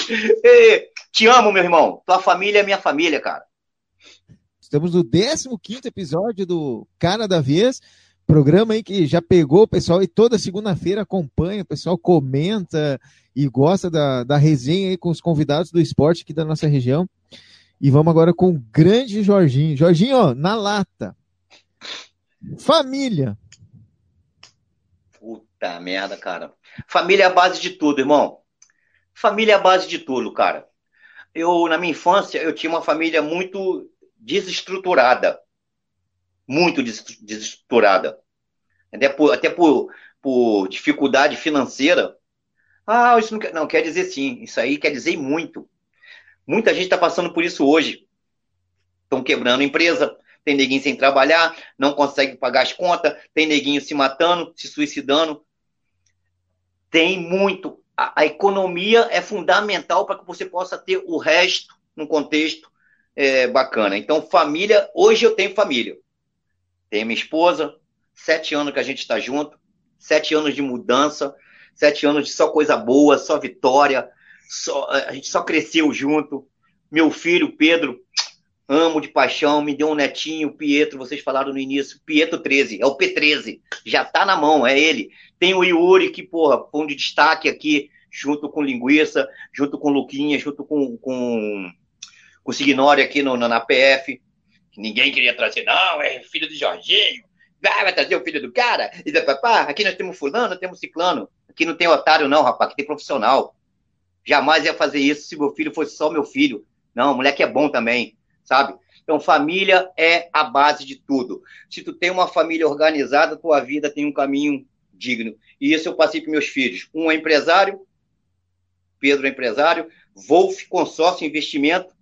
Te amo, meu irmão. Tua família é minha família, cara. Estamos no 15 episódio do Cara da Vez, programa aí que já pegou o pessoal e toda segunda-feira acompanha, o pessoal comenta e gosta da, da resenha aí com os convidados do esporte aqui da nossa região. E vamos agora com o grande Jorginho. Jorginho, ó, na lata. Família. Puta merda, cara. Família é a base de tudo, irmão. Família é a base de tudo, cara. Eu, na minha infância, eu tinha uma família muito desestruturada. Muito desestruturada. Até por, até por, por dificuldade financeira. Ah, isso não quer, não, quer dizer sim. Isso aí quer dizer muito. Muita gente está passando por isso hoje. Estão quebrando empresa, tem neguinho sem trabalhar, não consegue pagar as contas, tem neguinho se matando, se suicidando. Tem muito. A, a economia é fundamental para que você possa ter o resto num contexto é, bacana. Então, família, hoje eu tenho família. Tenho minha esposa, sete anos que a gente está junto, sete anos de mudança, sete anos de só coisa boa, só vitória, só, a gente só cresceu junto. Meu filho, Pedro, amo de paixão, me deu um netinho, Pietro, vocês falaram no início, Pietro 13, é o P13, já tá na mão, é ele. Tem o Yuri, que, porra, um de destaque aqui, junto com Linguiça, junto com Luquinha, junto com, com, com o Signori aqui no, no, na PF, ninguém queria trazer, não, é filho do Jorginho, vai, vai trazer o filho do cara, e da papá, aqui nós temos fulano, temos ciclano, aqui não tem otário não, rapaz, aqui tem profissional. Jamais ia fazer isso se meu filho fosse só meu filho. Não, moleque é bom também sabe? Então, família é a base de tudo. Se tu tem uma família organizada, tua vida tem um caminho digno. E isso eu passei para meus filhos. Um é empresário, Pedro é empresário, Wolf Consórcio Investimento,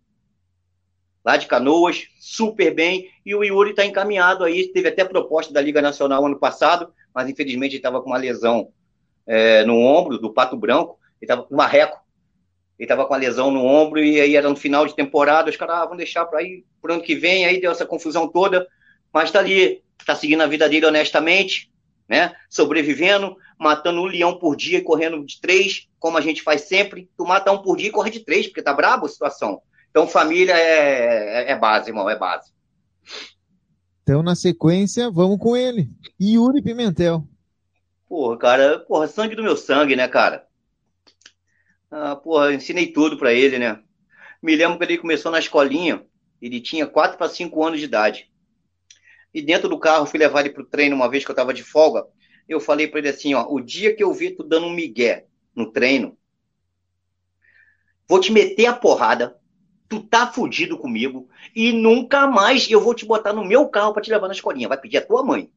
lá de Canoas, super bem. E o Yuri está encaminhado aí, teve até proposta da Liga Nacional ano passado, mas infelizmente ele estava com uma lesão é, no ombro do Pato Branco, ele estava com marreco ele estava com a lesão no ombro e aí era no final de temporada, os caras ah, vão deixar para ir pro ano que vem, aí deu essa confusão toda, mas está ali, está seguindo a vida dele honestamente, né? Sobrevivendo, matando um leão por dia e correndo de três, como a gente faz sempre. Tu mata um por dia e corre de três, porque tá brabo a situação. Então, família é, é, é base, irmão, é base. Então, na sequência, vamos com ele. Yuri Pimentel. Porra, cara, porra, sangue do meu sangue, né, cara? Ah, porra, ensinei tudo para ele, né? Me lembro que ele começou na escolinha, ele tinha 4 para 5 anos de idade. E dentro do carro, fui levar ele pro treino uma vez que eu tava de folga. Eu falei para ele assim: ó, o dia que eu vi tu dando um migué no treino, vou te meter a porrada, tu tá fudido comigo e nunca mais eu vou te botar no meu carro para te levar na escolinha. Vai pedir a tua mãe.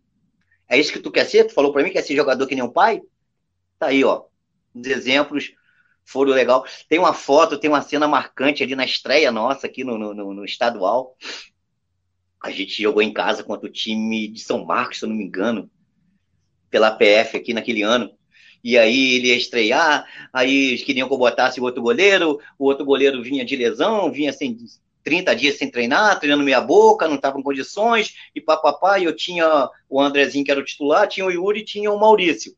É isso que tu quer ser? Tu falou para mim que quer ser jogador que nem o pai? Tá aí, ó. Os exemplos foram legal. Tem uma foto, tem uma cena marcante ali na estreia nossa aqui no, no, no estadual. A gente jogou em casa contra o time de São Marcos, se eu não me engano, pela PF aqui naquele ano. E aí ele ia estrear, aí eles queriam que eu botasse o outro goleiro, o outro goleiro vinha de lesão, vinha sem 30 dias sem treinar, treinando meia boca, não estava em condições, e papapá, e eu tinha o Andrezinho que era o titular, tinha o Yuri, tinha o Maurício.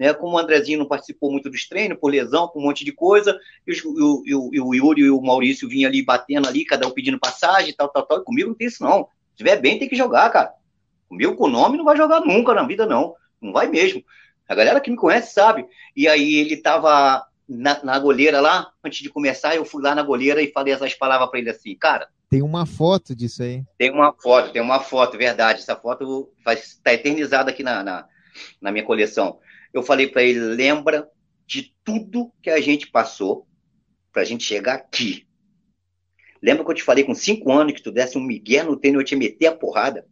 Né? Como o Andrezinho não participou muito dos treinos, por lesão, por um monte de coisa, e o, e o, e o Yuri e o Maurício vinham ali batendo ali, cada um pedindo passagem, tal, tal, tal. E comigo não tem isso, não. Se tiver bem, tem que jogar, cara. Comigo com o nome não vai jogar nunca na vida, não. Não vai mesmo. A galera que me conhece sabe. E aí ele tava na, na goleira lá, antes de começar, eu fui lá na goleira e falei essas palavras para ele assim, cara. Tem uma foto disso aí. Tem uma foto, tem uma foto, verdade. Essa foto está eternizada aqui na, na, na minha coleção. Eu falei para ele: lembra de tudo que a gente passou para a gente chegar aqui. Lembra que eu te falei com cinco anos que tu desse um migué no treino eu te meter a porrada?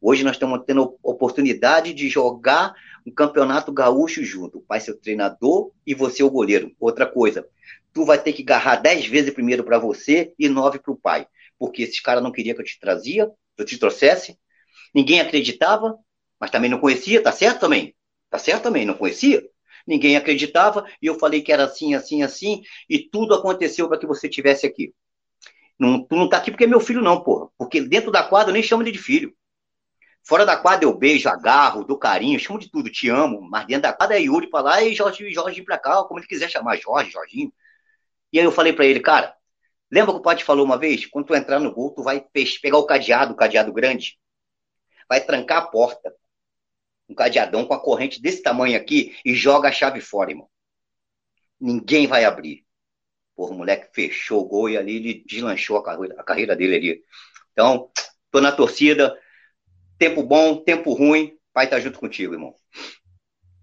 Hoje nós estamos tendo oportunidade de jogar um campeonato gaúcho junto. O pai o treinador e você o goleiro. Outra coisa, tu vai ter que agarrar dez vezes primeiro para você e nove para o pai. Porque esses caras não queriam que eu te trazia, eu te trouxesse. Ninguém acreditava, mas também não conhecia, tá certo também? Tá certo também, não conhecia? Ninguém acreditava e eu falei que era assim, assim, assim, e tudo aconteceu para que você tivesse aqui. Não, tu não tá aqui porque é meu filho, não, porra. Porque dentro da quadra eu nem chamo ele de filho. Fora da quadra eu beijo, agarro, dou carinho, chamo de tudo, te amo. Mas dentro da quadra é Yuri pra lá e Jorge, Jorge pra cá, como ele quiser chamar, Jorge, Jorginho. E aí eu falei para ele, cara, lembra que o pai te falou uma vez? Quando tu entrar no gol, tu vai pegar o cadeado, o cadeado grande, vai trancar a porta, um cadeadão com a corrente desse tamanho aqui e joga a chave fora, irmão. Ninguém vai abrir. Porra, o moleque fechou o gol e ali ele deslanchou a carreira, a carreira dele ali. Então, tô na torcida. Tempo bom, tempo ruim. Pai tá junto contigo, irmão.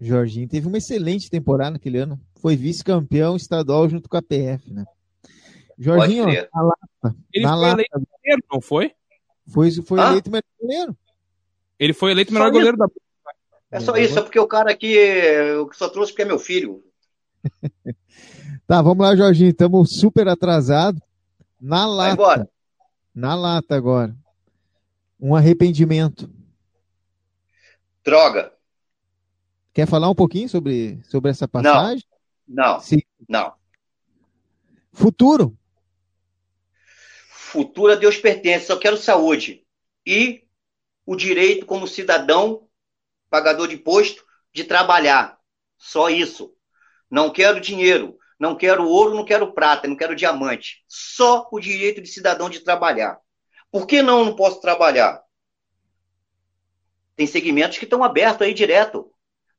Jorginho teve uma excelente temporada naquele ano. Foi vice-campeão estadual junto com a PF, né? Jorginho, na lata. Ele na foi lata. eleito goleiro, não foi? Foi, foi eleito melhor goleiro. Ele foi eleito melhor goleiro da. É só isso, é porque o cara aqui eu só trouxe porque é meu filho. <laughs> Tá, vamos lá, Jorginho. Estamos super atrasados. Na Vai lata. embora. Na lata agora. Um arrependimento. Droga. Quer falar um pouquinho sobre, sobre essa passagem? Não, Sim. não. Futuro. Futuro a Deus pertence, só quero saúde. E o direito como cidadão, pagador de imposto, de trabalhar. Só isso. Não quero dinheiro, não quero ouro, não quero prata, não quero diamante. Só o direito de cidadão de trabalhar. Por que não não posso trabalhar? Tem segmentos que estão abertos aí direto.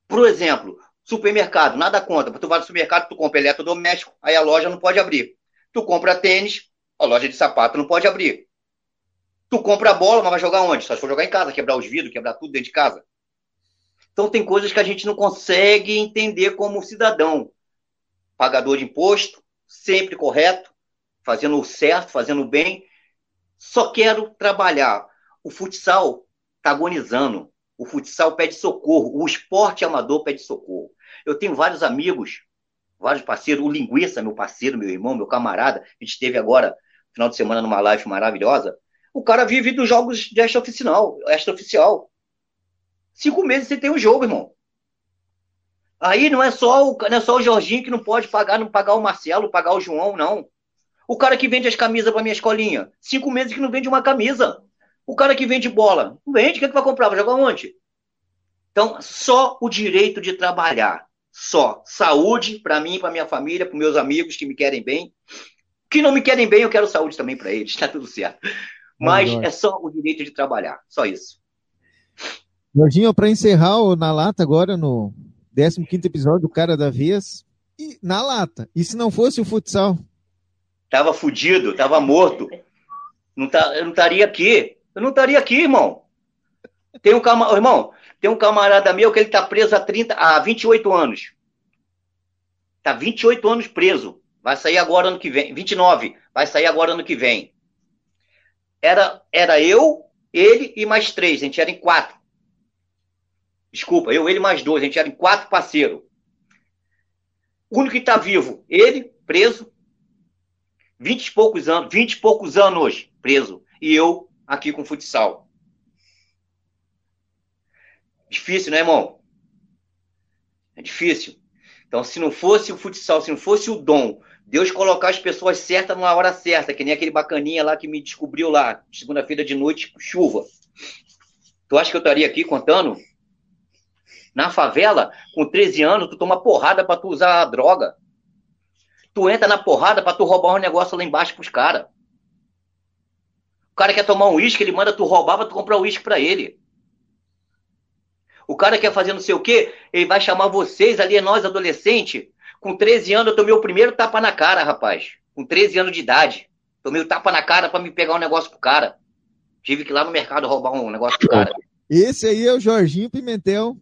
Por exemplo, supermercado, nada contra. Tu vai no supermercado, tu compra eletrodoméstico, aí a loja não pode abrir. Tu compra tênis, a loja de sapato não pode abrir. Tu compra bola, mas vai jogar onde? Só se for jogar em casa, quebrar os vidros, quebrar tudo dentro de casa. Então tem coisas que a gente não consegue entender como cidadão. Pagador de imposto, sempre correto, fazendo o certo, fazendo o bem. Só quero trabalhar. O futsal está agonizando. O futsal pede socorro. O esporte amador pede socorro. Eu tenho vários amigos, vários parceiros. O Linguiça, meu parceiro, meu irmão, meu camarada. A gente esteve agora, final de semana, numa live maravilhosa. O cara vive dos jogos de extra-oficial. Extra-oficial. Cinco meses você tem um jogo, irmão. Aí não é só o, não é só o Jorginho que não pode pagar, não pagar o Marcelo, pagar o João, não. O cara que vende as camisas para minha escolinha, cinco meses que não vende uma camisa. O cara que vende bola, não vende, o que, é que vai comprar? Vai jogar onde? Então, só o direito de trabalhar. Só. Saúde para mim, para minha família, para meus amigos que me querem bem. Que não me querem bem, eu quero saúde também para eles, <laughs> tá tudo certo. Mas Melhor. é só o direito de trabalhar. Só isso. Jorginho, para encerrar o Na Lata agora, no 15 episódio do Cara da Vez. E, na lata. E se não fosse o futsal? Tava fudido, tava morto. Não tá, eu não estaria aqui. Eu não estaria aqui, irmão. Tem um camarada, irmão, tem um camarada meu que ele tá preso há 30, há 28 anos. Tá 28 anos preso. Vai sair agora ano que vem, 29, vai sair agora ano que vem. Era era eu, ele e mais três, a gente era em quatro. Desculpa, eu, ele mais dois, a gente era em quatro parceiros. O único que tá vivo, ele, preso, 20 e poucos anos, 20 e poucos anos preso. E eu aqui com futsal. Difícil, né, irmão? É difícil. Então, se não fosse o futsal, se não fosse o dom, Deus colocar as pessoas certas na hora certa, que nem aquele bacaninha lá que me descobriu lá, segunda-feira de noite, chuva. Tu acha que eu estaria aqui contando? Na favela, com 13 anos, tu toma porrada pra tu usar a droga. Tu entra na porrada pra tu roubar um negócio lá embaixo pros caras. O cara quer tomar um uísque, ele manda tu roubar pra tu comprar o uísque pra ele. O cara quer fazer não sei o quê, ele vai chamar vocês ali, é nós adolescente. Com 13 anos eu tomei o primeiro tapa na cara, rapaz. Com 13 anos de idade. Tomei o tapa na cara pra me pegar um negócio pro cara. Tive que ir lá no mercado roubar um negócio pro cara. Esse aí é o Jorginho Pimentel.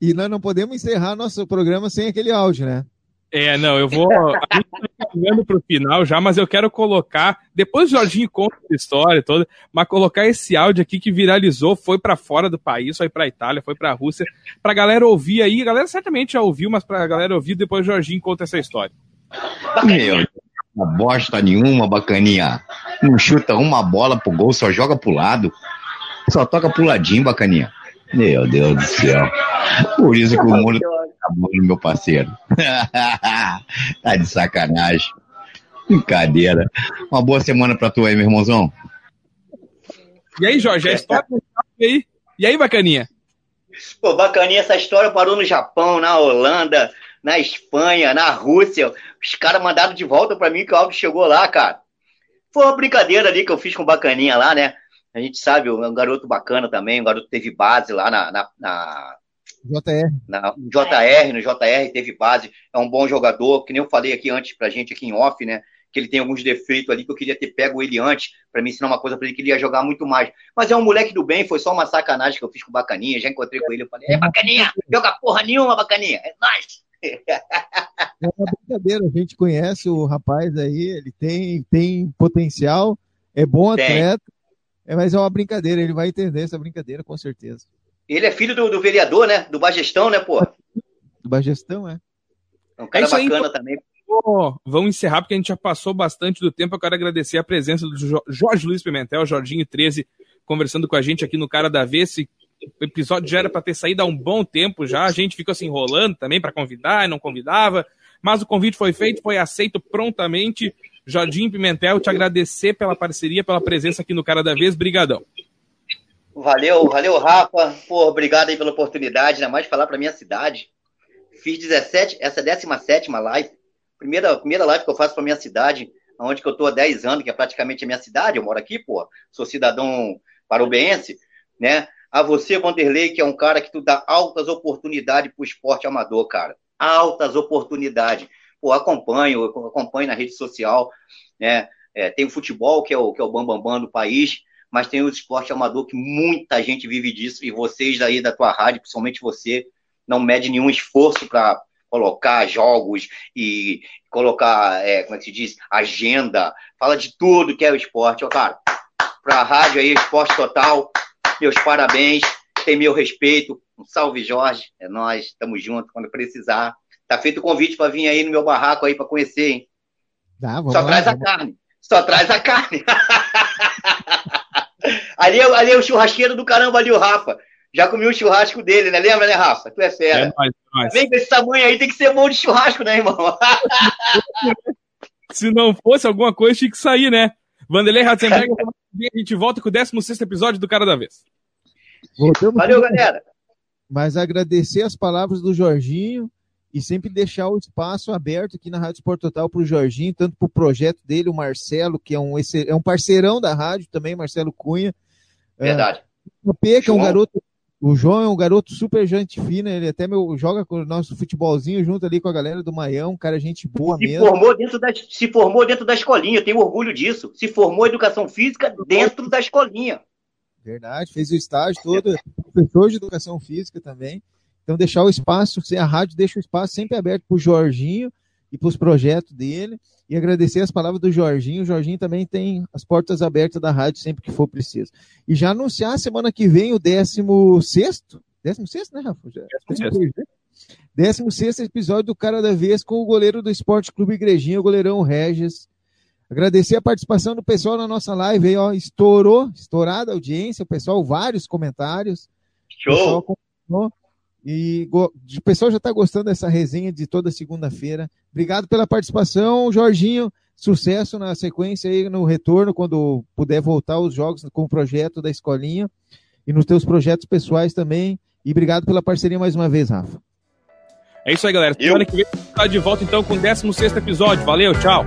E nós não podemos encerrar nosso programa sem aquele áudio, né? É, não, eu vou. A gente tá chegando pro final já, mas eu quero colocar. Depois o Jorginho conta a história toda, mas colocar esse áudio aqui que viralizou, foi para fora do país, foi pra Itália, foi pra Rússia, pra galera ouvir aí. A galera certamente já ouviu, mas pra galera ouvir, depois o Jorginho conta essa história. Meu, uma bosta nenhuma, bacaninha. Não chuta uma bola pro gol, só joga pro lado. Só toca pro ladinho, bacaninha. Meu Deus do céu. Por isso que o mundo tá acabando, meu parceiro. <laughs> tá de sacanagem. Brincadeira. Uma boa semana pra tu aí, meu irmãozão. E aí, Jorge, a história e aí? E aí, bacaninha? Pô, bacaninha, essa história parou no Japão, na Holanda, na Espanha, na Rússia. Os caras mandaram de volta para mim que o áudio chegou lá, cara. Foi uma brincadeira ali que eu fiz com bacaninha lá, né? A gente sabe, é um garoto bacana também, um garoto teve base lá na, na, na JR. Na, no JR, no JR teve base, é um bom jogador, que nem eu falei aqui antes pra gente aqui em off, né? Que ele tem alguns defeitos ali que eu queria ter pego ele antes, para me ensinar uma coisa para ele que ele ia jogar muito mais. Mas é um moleque do bem, foi só uma sacanagem que eu fiz com o Bacaninha, já encontrei com ele, eu falei, é Bacaninha, joga porra nenhuma, Bacaninha, é nóis. <laughs> É uma brincadeira, a gente conhece o rapaz aí, ele tem, tem potencial, é bom atleta, é, mas é uma brincadeira, ele vai entender essa brincadeira, com certeza. Ele é filho do, do vereador, né? Do Bagestão, né, pô? <laughs> Do Bagestão, é. É um cara é bacana aí, também. Oh, vamos encerrar, porque a gente já passou bastante do tempo. Eu quero agradecer a presença do Jorge Luiz Pimentel, Jorginho 13, conversando com a gente aqui no Cara da Vez. O episódio já era para ter saído há um bom tempo já. A gente ficou se enrolando também para convidar e não convidava. Mas o convite foi feito, foi aceito prontamente. Jorginho Pimentel, te agradecer pela parceria, pela presença aqui no Cara da Vez. Brigadão. Valeu, valeu, Rafa. Pô, obrigado aí pela oportunidade, ainda mais de falar para minha cidade. Fiz 17, essa é 17 live. Primeira, primeira live que eu faço para minha cidade, onde que eu tô há 10 anos, que é praticamente a minha cidade. Eu moro aqui, pô. Sou cidadão parubense, né? A você, Vanderlei, que é um cara que tu dá altas oportunidades pro esporte amador, cara. Altas oportunidades pô, acompanho, acompanho na rede social, né? É, tem o futebol, que é o, que é o bambambam bam, bam do país, mas tem o esporte amador que muita gente vive disso, e vocês aí da tua rádio, principalmente você, não mede nenhum esforço para colocar jogos e colocar, é, como é que se diz, agenda, fala de tudo que é o esporte. Ó, cara, para a rádio aí, Esporte Total, meus parabéns, tem meu respeito. Um salve, Jorge. É nós, estamos juntos quando precisar. Tá feito o convite para vir aí no meu barraco aí para conhecer, hein? Dá, Só lá, traz vamos. a carne. Só traz a carne. <laughs> ali, é, ali é o churrasqueiro do caramba ali, o Rafa. Já comi o churrasco dele, né? Lembra, né, Rafa? Tu é fera. É nóis, é nóis. Vem com esse tamanho aí, tem que ser bom de churrasco, né, irmão? <laughs> Se não fosse alguma coisa, tinha que sair, né? Vanderlei Ratzenberg, <laughs> a gente volta com o 16 episódio do Cara da Vez. Voltamos Valeu, galera. Mas agradecer as palavras do Jorginho e sempre deixar o espaço aberto aqui na Rádio Sport Total para o Jorginho, tanto para o projeto dele, o Marcelo, que é um, é um parceirão da rádio também, Marcelo Cunha. Verdade. o P, que é um garoto. O João é um garoto super gente fina, ele até meu, joga com o nosso futebolzinho junto ali com a galera do Maião, cara, gente boa se mesmo. Formou dentro da, se formou dentro da escolinha, eu tenho orgulho disso. Se formou educação física dentro da escolinha. Verdade, fez o estágio todo, professor de educação física também. Então, deixar o espaço, a rádio deixa o espaço sempre aberto para o Jorginho e para os projetos dele. E agradecer as palavras do Jorginho. O Jorginho também tem as portas abertas da rádio sempre que for preciso. E já anunciar semana que vem o 16 16 né, Rafa? 16 episódio do Cara da Vez com o goleiro do Esporte Clube Igrejinha, o goleirão Regis. Agradecer a participação do pessoal na nossa live aí, ó. Estourou, estourada a audiência, o pessoal, vários comentários. Show! E o pessoal já está gostando dessa resenha de toda segunda-feira. Obrigado pela participação, Jorginho. Sucesso na sequência aí no retorno, quando puder voltar aos jogos com o projeto da escolinha e nos teus projetos pessoais também. E obrigado pela parceria mais uma vez, Rafa. É isso aí, galera. Semana que vem tá de volta então com o 16 episódio. Valeu, tchau.